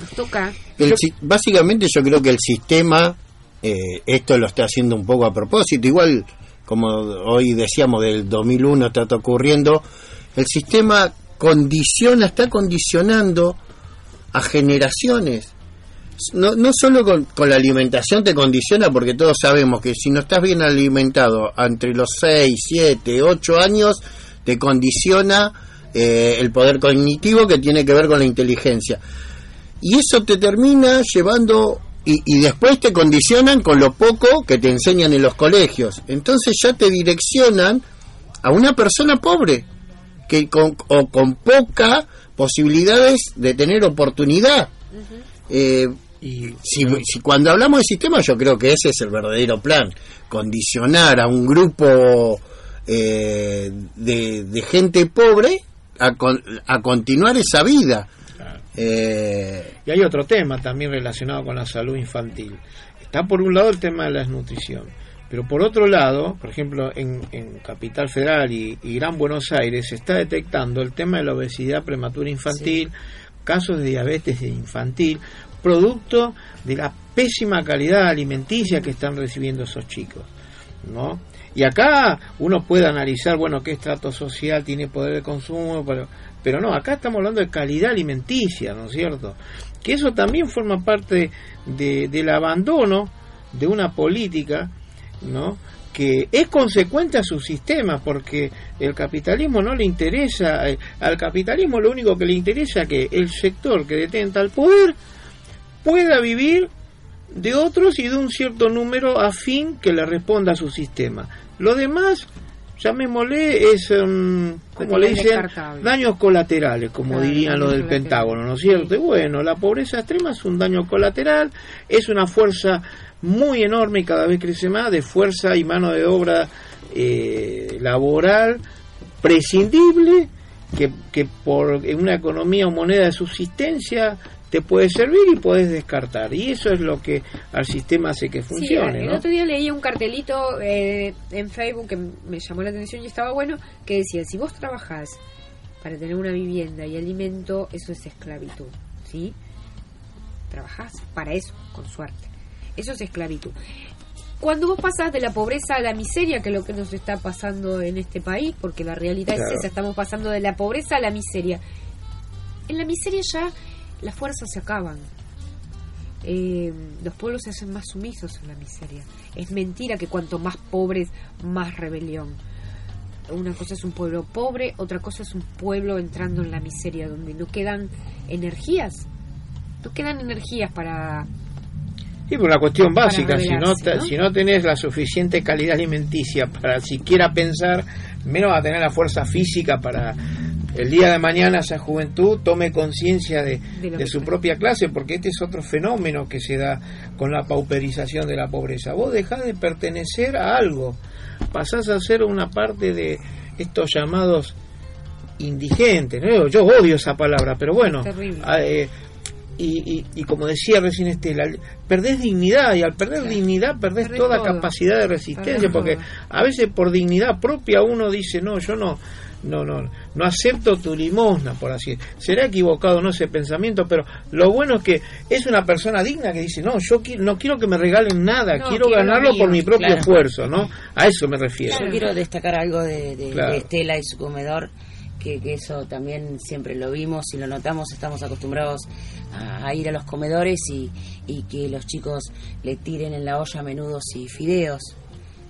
Nos toca. El si- básicamente yo creo que el sistema, eh, esto lo está haciendo un poco a propósito, igual como hoy decíamos del 2001 está ocurriendo, el sistema condiciona, está condicionando a generaciones. No, no solo con, la alimentación te condiciona, porque todos sabemos que si no estás bien alimentado entre los 6, 7, 8 años, te condiciona eh, el poder cognitivo que tiene que ver con la inteligencia. Y eso te termina llevando y, y después te condicionan con lo poco que te enseñan en los colegios. Entonces ya te direccionan a una persona pobre que con, o con poca posibilidades de tener oportunidad. Eh, si, si cuando hablamos de sistema yo creo que ese es el verdadero plan, condicionar a un grupo eh, de, de gente pobre a, con- a continuar esa vida. Eh, Y hay otro tema también relacionado con la salud infantil. Está por un lado el tema de la desnutrición, pero por otro lado, por ejemplo, en, en Capital Federal y, y Gran Buenos Aires se está detectando el tema de la obesidad prematura infantil, casos de diabetes infantil, producto de la pésima calidad alimenticia que están recibiendo esos chicos. ¿no? Y acá uno puede analizar, bueno, qué estrato social tiene poder de consumo, pero, pero no, acá estamos hablando de calidad alimenticia, ¿no es cierto? Que eso también forma parte de- del abandono de una política, ¿no? que es consecuente a su sistema, porque el capitalismo no le interesa, eh, al capitalismo lo único que le interesa es que el sector que detenta el poder pueda vivir de otros y de un cierto número afín que le responda a su sistema. Lo demás, llamémosle, es, um, como le dicen, daños colaterales, como Claro, dirían los del. Pentágono, ¿no es cierto? Bueno, la pobreza extrema es un daño colateral, es una fuerza muy enorme y cada vez crece más de fuerza y mano de obra eh, laboral prescindible que, que por en una economía o moneda de subsistencia te puede servir y puedes descartar. Y eso es lo que al sistema hace que Sí, funcione. el ¿no? otro día leía un cartelito eh, en Facebook que me llamó la atención y estaba bueno, que decía, si vos trabajás para tener una vivienda y alimento, eso es esclavitud, ¿sí? Trabajás para eso, con suerte. Eso es esclavitud. Cuando vos pasás de la pobreza a la miseria, que es lo que nos está pasando en este país, porque la realidad Claro. es esa, estamos pasando de la pobreza a la miseria. En la miseria ya las fuerzas se acaban. Eh, los pueblos se hacen más sumisos en la miseria. Es mentira que cuanto más pobres, más rebelión. Una cosa es un pueblo pobre, otra cosa es un pueblo entrando en la miseria, donde no quedan energías. No quedan energías para... Sí, por una cuestión básica, si no, ¿no? si no tenés la suficiente calidad alimenticia para siquiera pensar, menos a tener la fuerza física para el día de mañana esa juventud tome conciencia de, De su propia clase, porque este es otro fenómeno que se da con la pauperización de la pobreza. Vos dejás de pertenecer a algo, pasás a ser una parte de estos llamados indigentes. ¿no? Yo odio esa palabra, pero bueno, Terrible. eh, y, y, y como decía recién Estela, perdés dignidad y al perder dignidad perdés, Perdés toda todo. capacidad de resistencia Perdés porque todo. a veces por dignidad propia uno dice no yo no no no no acepto tu limosna por así decirlo. será equivocado no ese pensamiento pero lo bueno es que es una persona digna que dice no yo qui- no quiero que me regalen nada No, quiero quiero lo ganarlo mío, por mi propio claro. esfuerzo no a eso me refiero Yo quiero destacar algo de, de- Claro. de Estela y su comedor, que, eso también siempre lo vimos y lo notamos, estamos acostumbrados a, ir a los comedores y, que los chicos le tiren en la olla menudos y fideos.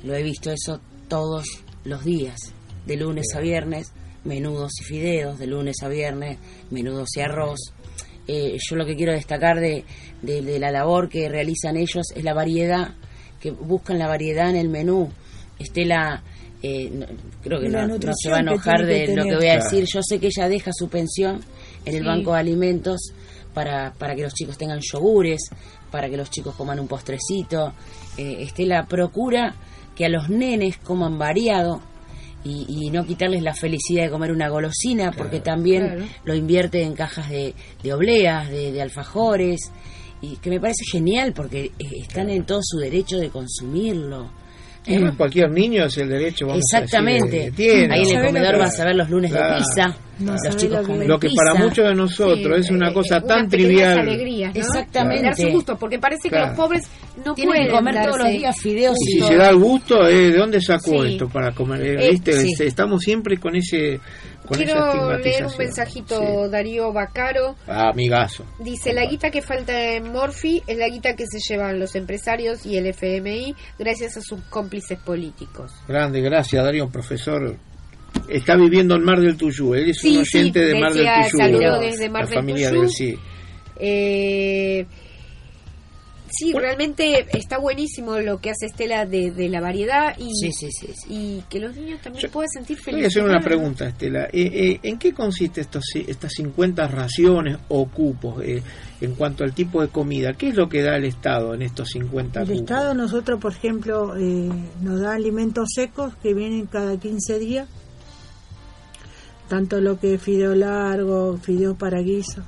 Lo he visto eso todos los días, de lunes a viernes, menudos y fideos, de lunes a viernes, menudos y arroz. Eh, yo lo que quiero destacar de, de- de la labor que realizan ellos es la variedad, que buscan la variedad en el menú. Estela, eh, no- creo que no, no se va a enojar de lo que voy a Claro. decir. Yo sé que ella deja su pensión en el banco de alimentos para, para que los chicos tengan yogures, para que los chicos coman un postrecito. Eh, Estela procura que a los nenes coman variado y, y no quitarles la felicidad de comer una golosina, porque también claro. lo invierte en cajas de, de obleas, de, de alfajores, y que me parece genial porque eh, están en todo su derecho de consumirlo. Cualquier niño es el derecho vamos a decir, Exactamente. que tiene Ahí en el comedor vas a ver los lunes Claro. de pizza. No los chicos lo que- comen lo que para muchos de nosotros es una cosa tan unas pequeñas trivial alegrías, ¿no? Exactamente. Darse gusto, porque parece Claro. que los pobres no Tienen pueden comer todos darse- los días fideos Y y si todo. se da el gusto, eh, ¿de dónde sacó Sí. esto para comer? Eh, Eh, ¿viste? sí. Este, Estamos siempre con ese Quiero leer un mensajito, Sí. Darío Bacaro. Ah, amigazo. Dice, la guita que falta en Morphy es la guita que se llevan los empresarios y el FMI gracias a sus cómplices políticos. Grande, gracias Darío, profesor. Está viviendo en Mar del Tuyú, él es Sí, un sí, oyente de Mar del Tuyú. saludo desde Mar la del familia Tuyú. de él, sí. Eh, sí, realmente está buenísimo lo que hace Estela de, de la variedad y, Sí, sí, sí, sí. y que los niños también puedan sentir Voy felicidad. a hacer una pregunta, Estela. Eh, eh, ¿En qué consiste estos, estas 50 raciones o cupos eh, en cuanto al tipo de comida? ¿Qué es lo que da el Estado en estos 50 El cupos? Estado, nosotros, por ejemplo, eh, nos da alimentos secos que vienen cada 15 días, tanto lo que es fideo largo, fideo para guiso,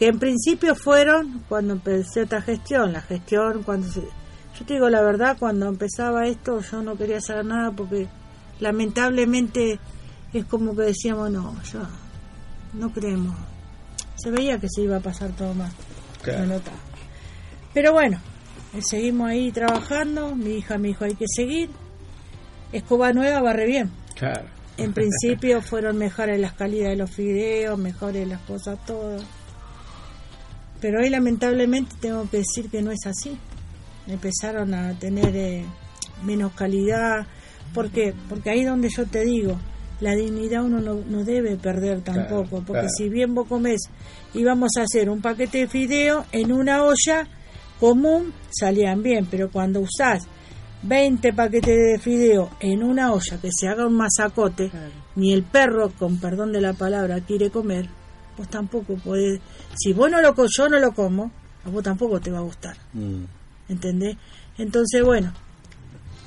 que en principio fueron cuando empecé esta gestión, la gestión, cuando se- yo te digo la verdad, cuando empezaba esto yo no quería saber nada porque lamentablemente es como que decíamos, no, ya no creemos, se veía que se iba a pasar todo mal. Claro. Pero bueno, eh, seguimos ahí trabajando. Mi hija me dijo, hay que seguir. Escoba Nueva barre bien. Claro. En principio fueron mejores las calidades de los fideos, mejores las cosas, todo. Pero hoy lamentablemente tengo que decir que no es así. Empezaron a tener eh, menos calidad. ¿Por qué? Porque ahí donde yo te digo, la dignidad uno no, no debe perder tampoco. Claro, porque claro. si bien vos comés y vamos a hacer un paquete de fideo en una olla común, salían bien. Pero cuando usás 20 paquetes de fideo en una olla que se haga un masacote, ni el perro, con perdón de la palabra, quiere comer, vos tampoco podés. Si vos no lo co- yo no lo como, a vos tampoco te va a gustar. Mm. ¿entendés? Entonces, bueno,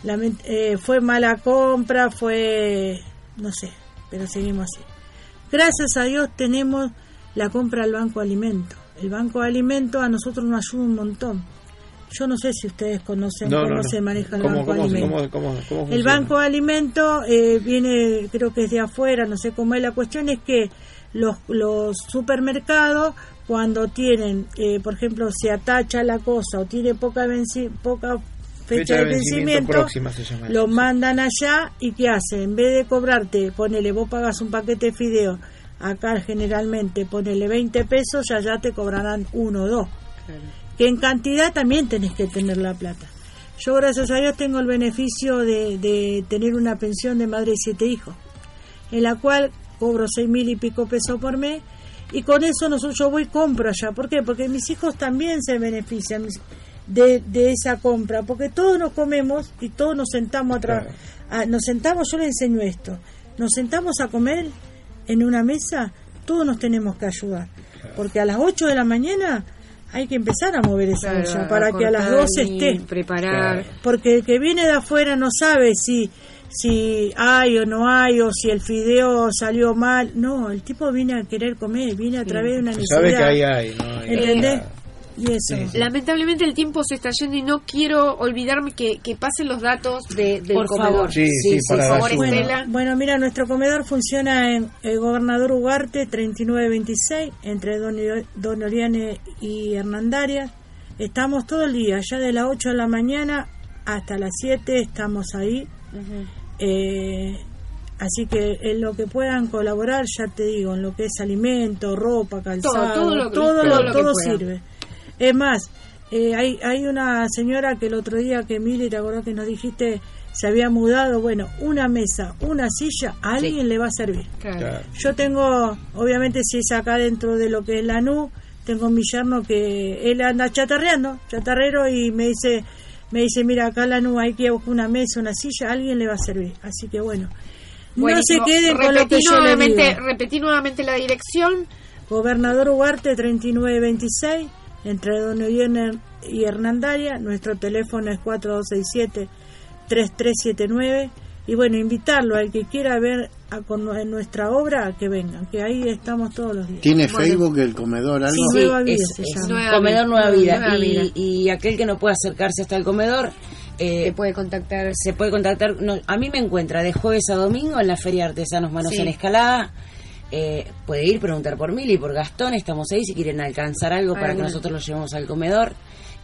lament- eh, fue mala compra, fue, no sé, pero seguimos así. Gracias a Dios tenemos la compra al Banco Alimento. El Banco de Alimentos a nosotros nos ayuda un montón. Yo no sé si ustedes conocen No, cómo no, no. se maneja el ¿Cómo- Banco de Alimentos. cómo- cómo- cómo El? Banco de Alimentos eh, viene, creo que es de afuera, no sé cómo es. La cuestión es que los, los supermercados, cuando tienen, eh, por ejemplo, se atacha la cosa o tiene poca, venci- poca fecha, de vencimiento, llama lo eso. mandan allá y ¿qué hace? En vez de cobrarte, ponele, vos pagas un paquete de fideo, acá generalmente ponele 20 pesos, ya ya te cobrarán uno o dos. Que en cantidad también tenés que tener la plata. Yo gracias a Dios tengo el beneficio de, de tener una pensión de madre y siete hijos, en la cual cobro seis mil y pico pesos por mes y con eso nosotros yo voy y compro allá. ¿Por qué? Porque mis hijos también se benefician de, de esa compra, porque todos nos comemos y todos nos sentamos a, tra- a- nos sentamos, yo les enseño esto, nos sentamos a comer en una mesa, todos nos tenemos que ayudar, porque a las 8 de la mañana hay que empezar a mover esa Claro, olla a para que a las cortar 12 y esté. preparar. Porque el que viene de afuera no sabe si si hay o no hay o si el fideo salió mal. No, el tipo viene a querer comer, viene a través de una necesidad. sabe que ahí hay, ¿no? Hay. ¿Entendés? Y eso. Lamentablemente el tiempo se está yendo y no quiero olvidarme que, que pasen los datos de, del Por comedor. favor. Sí, sí, por favor. Estela. Bueno, bueno, mira, nuestro comedor funciona en el Gobernador Ugarte 3926, entre Don, Don Oriane y Hernandarias. Estamos todo el día, ya de las 8 de la mañana hasta las 7 estamos ahí. Eh, así que en lo que puedan colaborar, ya te digo, en lo que es alimento, ropa, calzado, todo lo- todo, todo lo- lo que todo sirve. Es más, eh, hay, hay una señora que el otro día que Mili, ¿te acordás que nos dijiste? Se había mudado, bueno, una mesa, una silla, a alguien le va a servir. Claro. Yo tengo, obviamente si es acá dentro de lo que es la NU, tengo mi yerno que él anda chatarreando, chatarrero y me dice, me dice, mira, acá la NU hay que buscar una mesa, una silla, alguien le va a servir. Así que bueno, no se queden con lo que yo le nuevamente, digo. repetí nuevamente la dirección. Gobernador Ugarte 3926, entre Don Eugenio y Hernandaria. Nuestro teléfono es 4267-3379. Y bueno, invitarlo al que quiera ver a, con en nuestra obra a que vengan, que ahí estamos todos los días. ¿Tiene Bueno, Facebook el comedor algo? Sí, Nueva Vida es, se es. Nueva comedor. Nueva Vida. Nueva y, Vida. y aquel que no pueda acercarse hasta el comedor, eh, Te puede contactar. se puede contactar. no, a mí me encuentra de jueves a domingo en la Feria de Artesanos Manos Sí. en Escalada. Eh, puede ir, preguntar por Mili, por Gastón. Estamos ahí si quieren alcanzar algo para que nosotros lo llevemos al comedor.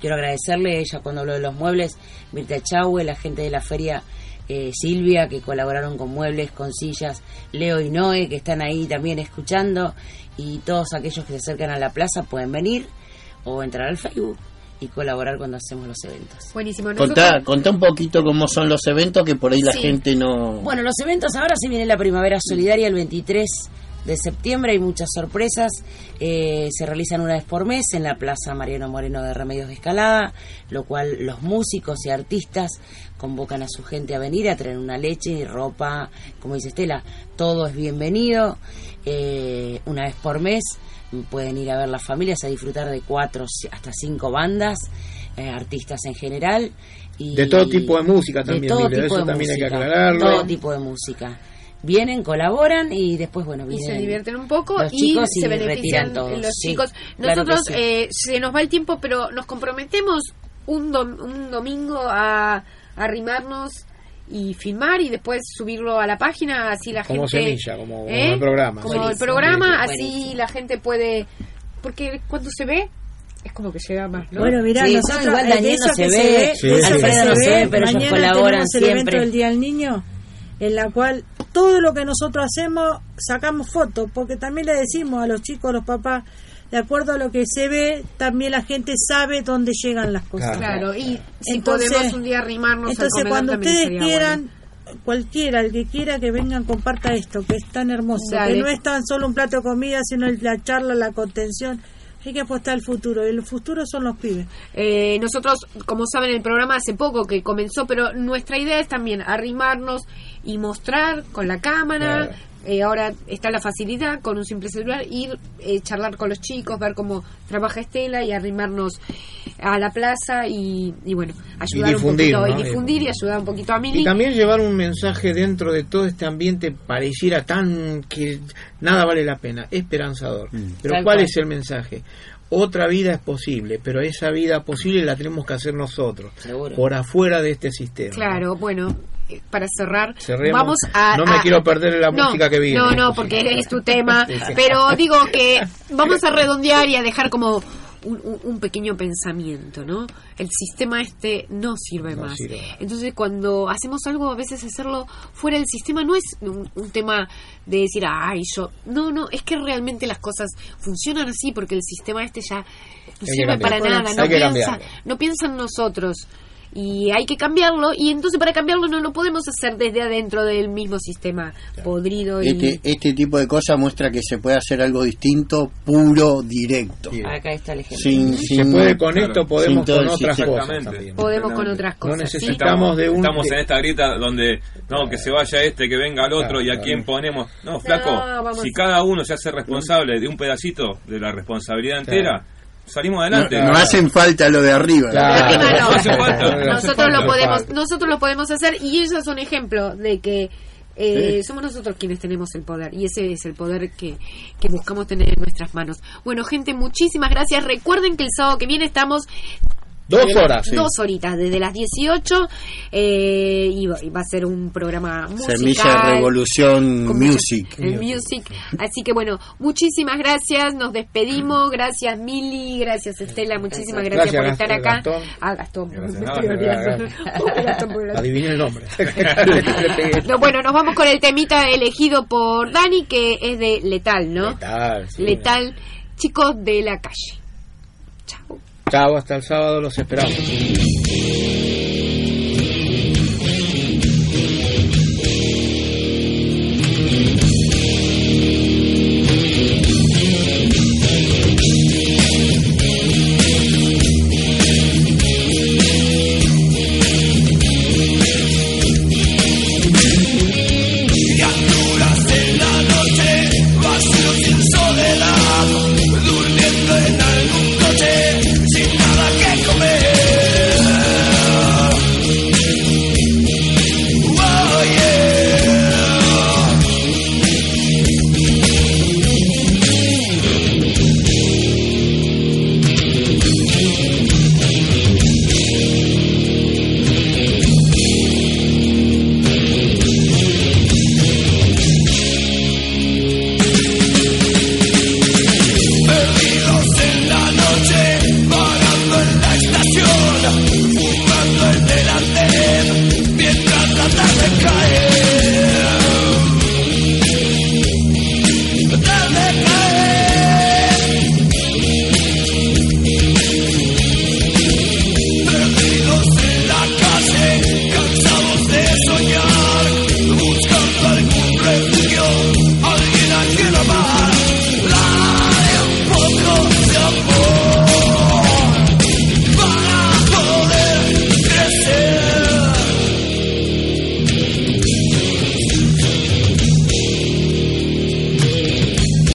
Quiero agradecerle ella cuando habló de los muebles, Mirta Chahue, la gente de la feria eh, Silvia, que colaboraron con muebles, con sillas, Leo y Noé, que están ahí también escuchando, y todos aquellos que se acercan a la plaza pueden venir o entrar al Facebook y colaborar cuando hacemos los eventos. Buenísimo. Contá, contá un poquito cómo son los eventos que por ahí la Sí. gente no... Bueno, los eventos ahora se viene la Primavera Solidaria el 23 de septiembre, hay muchas sorpresas, eh, se realizan una vez por mes en la Plaza Mariano Moreno de Remedios de Escalada, lo cual los músicos y artistas convocan a su gente a venir a traer una leche y ropa, como dice Estela, todo es bienvenido, Eh, una vez por mes pueden ir a ver las familias, a disfrutar de cuatro hasta cinco bandas, eh, artistas en general. Y De todo tipo de música también, de todo Mile, tipo eso de también hay que aclararlo. Todo tipo de música. Vienen, colaboran y después, bueno, y vienen se divierten un poco los y se y benefician retiran todos. los Sí, chicos. claro Nosotros sí. eh, se nos va el tiempo, pero nos comprometemos un, dom- un domingo a, arrimarnos y filmar y después subirlo a la página, así la Como gente... semilla, como- como ¿eh? el programa. Como el programa, buenísimo. así la gente puede... Porque cuando se ve, es como que llega más, ¿no? Bueno, mirá, Sí, nosotros igual eh, Daniel no se ve, se ve, Alfredo no se ve, pero ellos mañana colaboran tenemos el evento siempre. del Día del Niño, en la cual todo lo que nosotros hacemos sacamos fotos, porque también le decimos a los chicos, a los papás, de acuerdo a lo que se ve, también la gente sabe dónde llegan las cosas. Claro, y si Entonces- podemos un día arrimarnos Entonces, cuando ustedes quieran, bueno. cualquiera, el que quiera que vengan, comparta esto, que es tan hermoso, Dale. que no es tan solo un plato de comida, sino el- la charla, la contención. Hay que apostar al futuro, y el futuro son los pibes. Eh, nosotros, como saben, el programa hace poco que comenzó, pero nuestra idea es también arrimarnos y mostrar con la cámara. Claro. Eh, ahora está la facilidad con un simple celular, ir, eh, charlar con los chicos, ver cómo trabaja Estela y arrimarnos a la plaza y, y bueno, ayudar difundir, un poquito, ¿no? y difundir y ayudar un poquito a Mili. Y también llevar un mensaje dentro de todo este ambiente pareciera tan que nada vale la pena, esperanzador. Pero Tal ¿cuál cual. es el mensaje? Otra vida es posible, pero esa vida posible la tenemos que hacer nosotros, Seguro. por afuera de este sistema. Claro, bueno, eh, para cerrar, Cerremos. vamos a... No me a- quiero perder la No, música que viene. No, no, porque es tu tema. Pero digo que vamos a redondear y a dejar como un, pequeño pensamiento, ¿no? El sistema este no sirve No más. sirve. Entonces, cuando hacemos algo, a veces hacerlo fuera del sistema no es un, un tema de decir, ay, yo. No, no, es que realmente las cosas funcionan así porque el sistema este ya no sirve para nada. No piensa, no piensa en nosotros y hay que cambiarlo y entonces para cambiarlo no lo podemos hacer desde adentro del mismo sistema podrido y Este, este tipo de cosas muestra que se puede hacer algo distinto, puro, directo. Acá está el ejemplo. Sin, Si sin- se puede con Claro. esto, podemos con otras Exactamente. podemos con otras No cosas ¿sí? necesitamos de un... Estamos en esta grieta donde, no, que se vaya este, que venga el otro, Claro, y a claro. quién ponemos. No, flaco, si cada uno se hace responsable de un pedacito de la responsabilidad Claro. entera, salimos adelante. no hacen falta lo de arriba. Claro. Encima no. No hace falta. No hace nosotros falta. lo podemos falta. nosotros lo podemos hacer y ellos son ejemplo de que eh, Sí. somos nosotros quienes tenemos el poder y ese es el poder que, que buscamos tener en nuestras manos. Bueno, gente, muchísimas gracias. Recuerden que el sábado que viene estamos Dos horas. sí. Dos horitas, desde las 18 eh, y, va, y va a ser un programa musical. Semilla Revolución Music. el music. Así que bueno, muchísimas gracias, nos despedimos. Gracias Mili, gracias Estela, muchísimas gracias, Gracias, por estar Gastón, acá. Gastón. Ah, Gastón. Gracias. No. Adiviné el nombre. No, bueno, nos vamos con el temita elegido por Dani, que es de Letal, ¿no? Letal, sí. Letal, chicos de la calle. Chao. Chao, hasta el sábado los esperamos.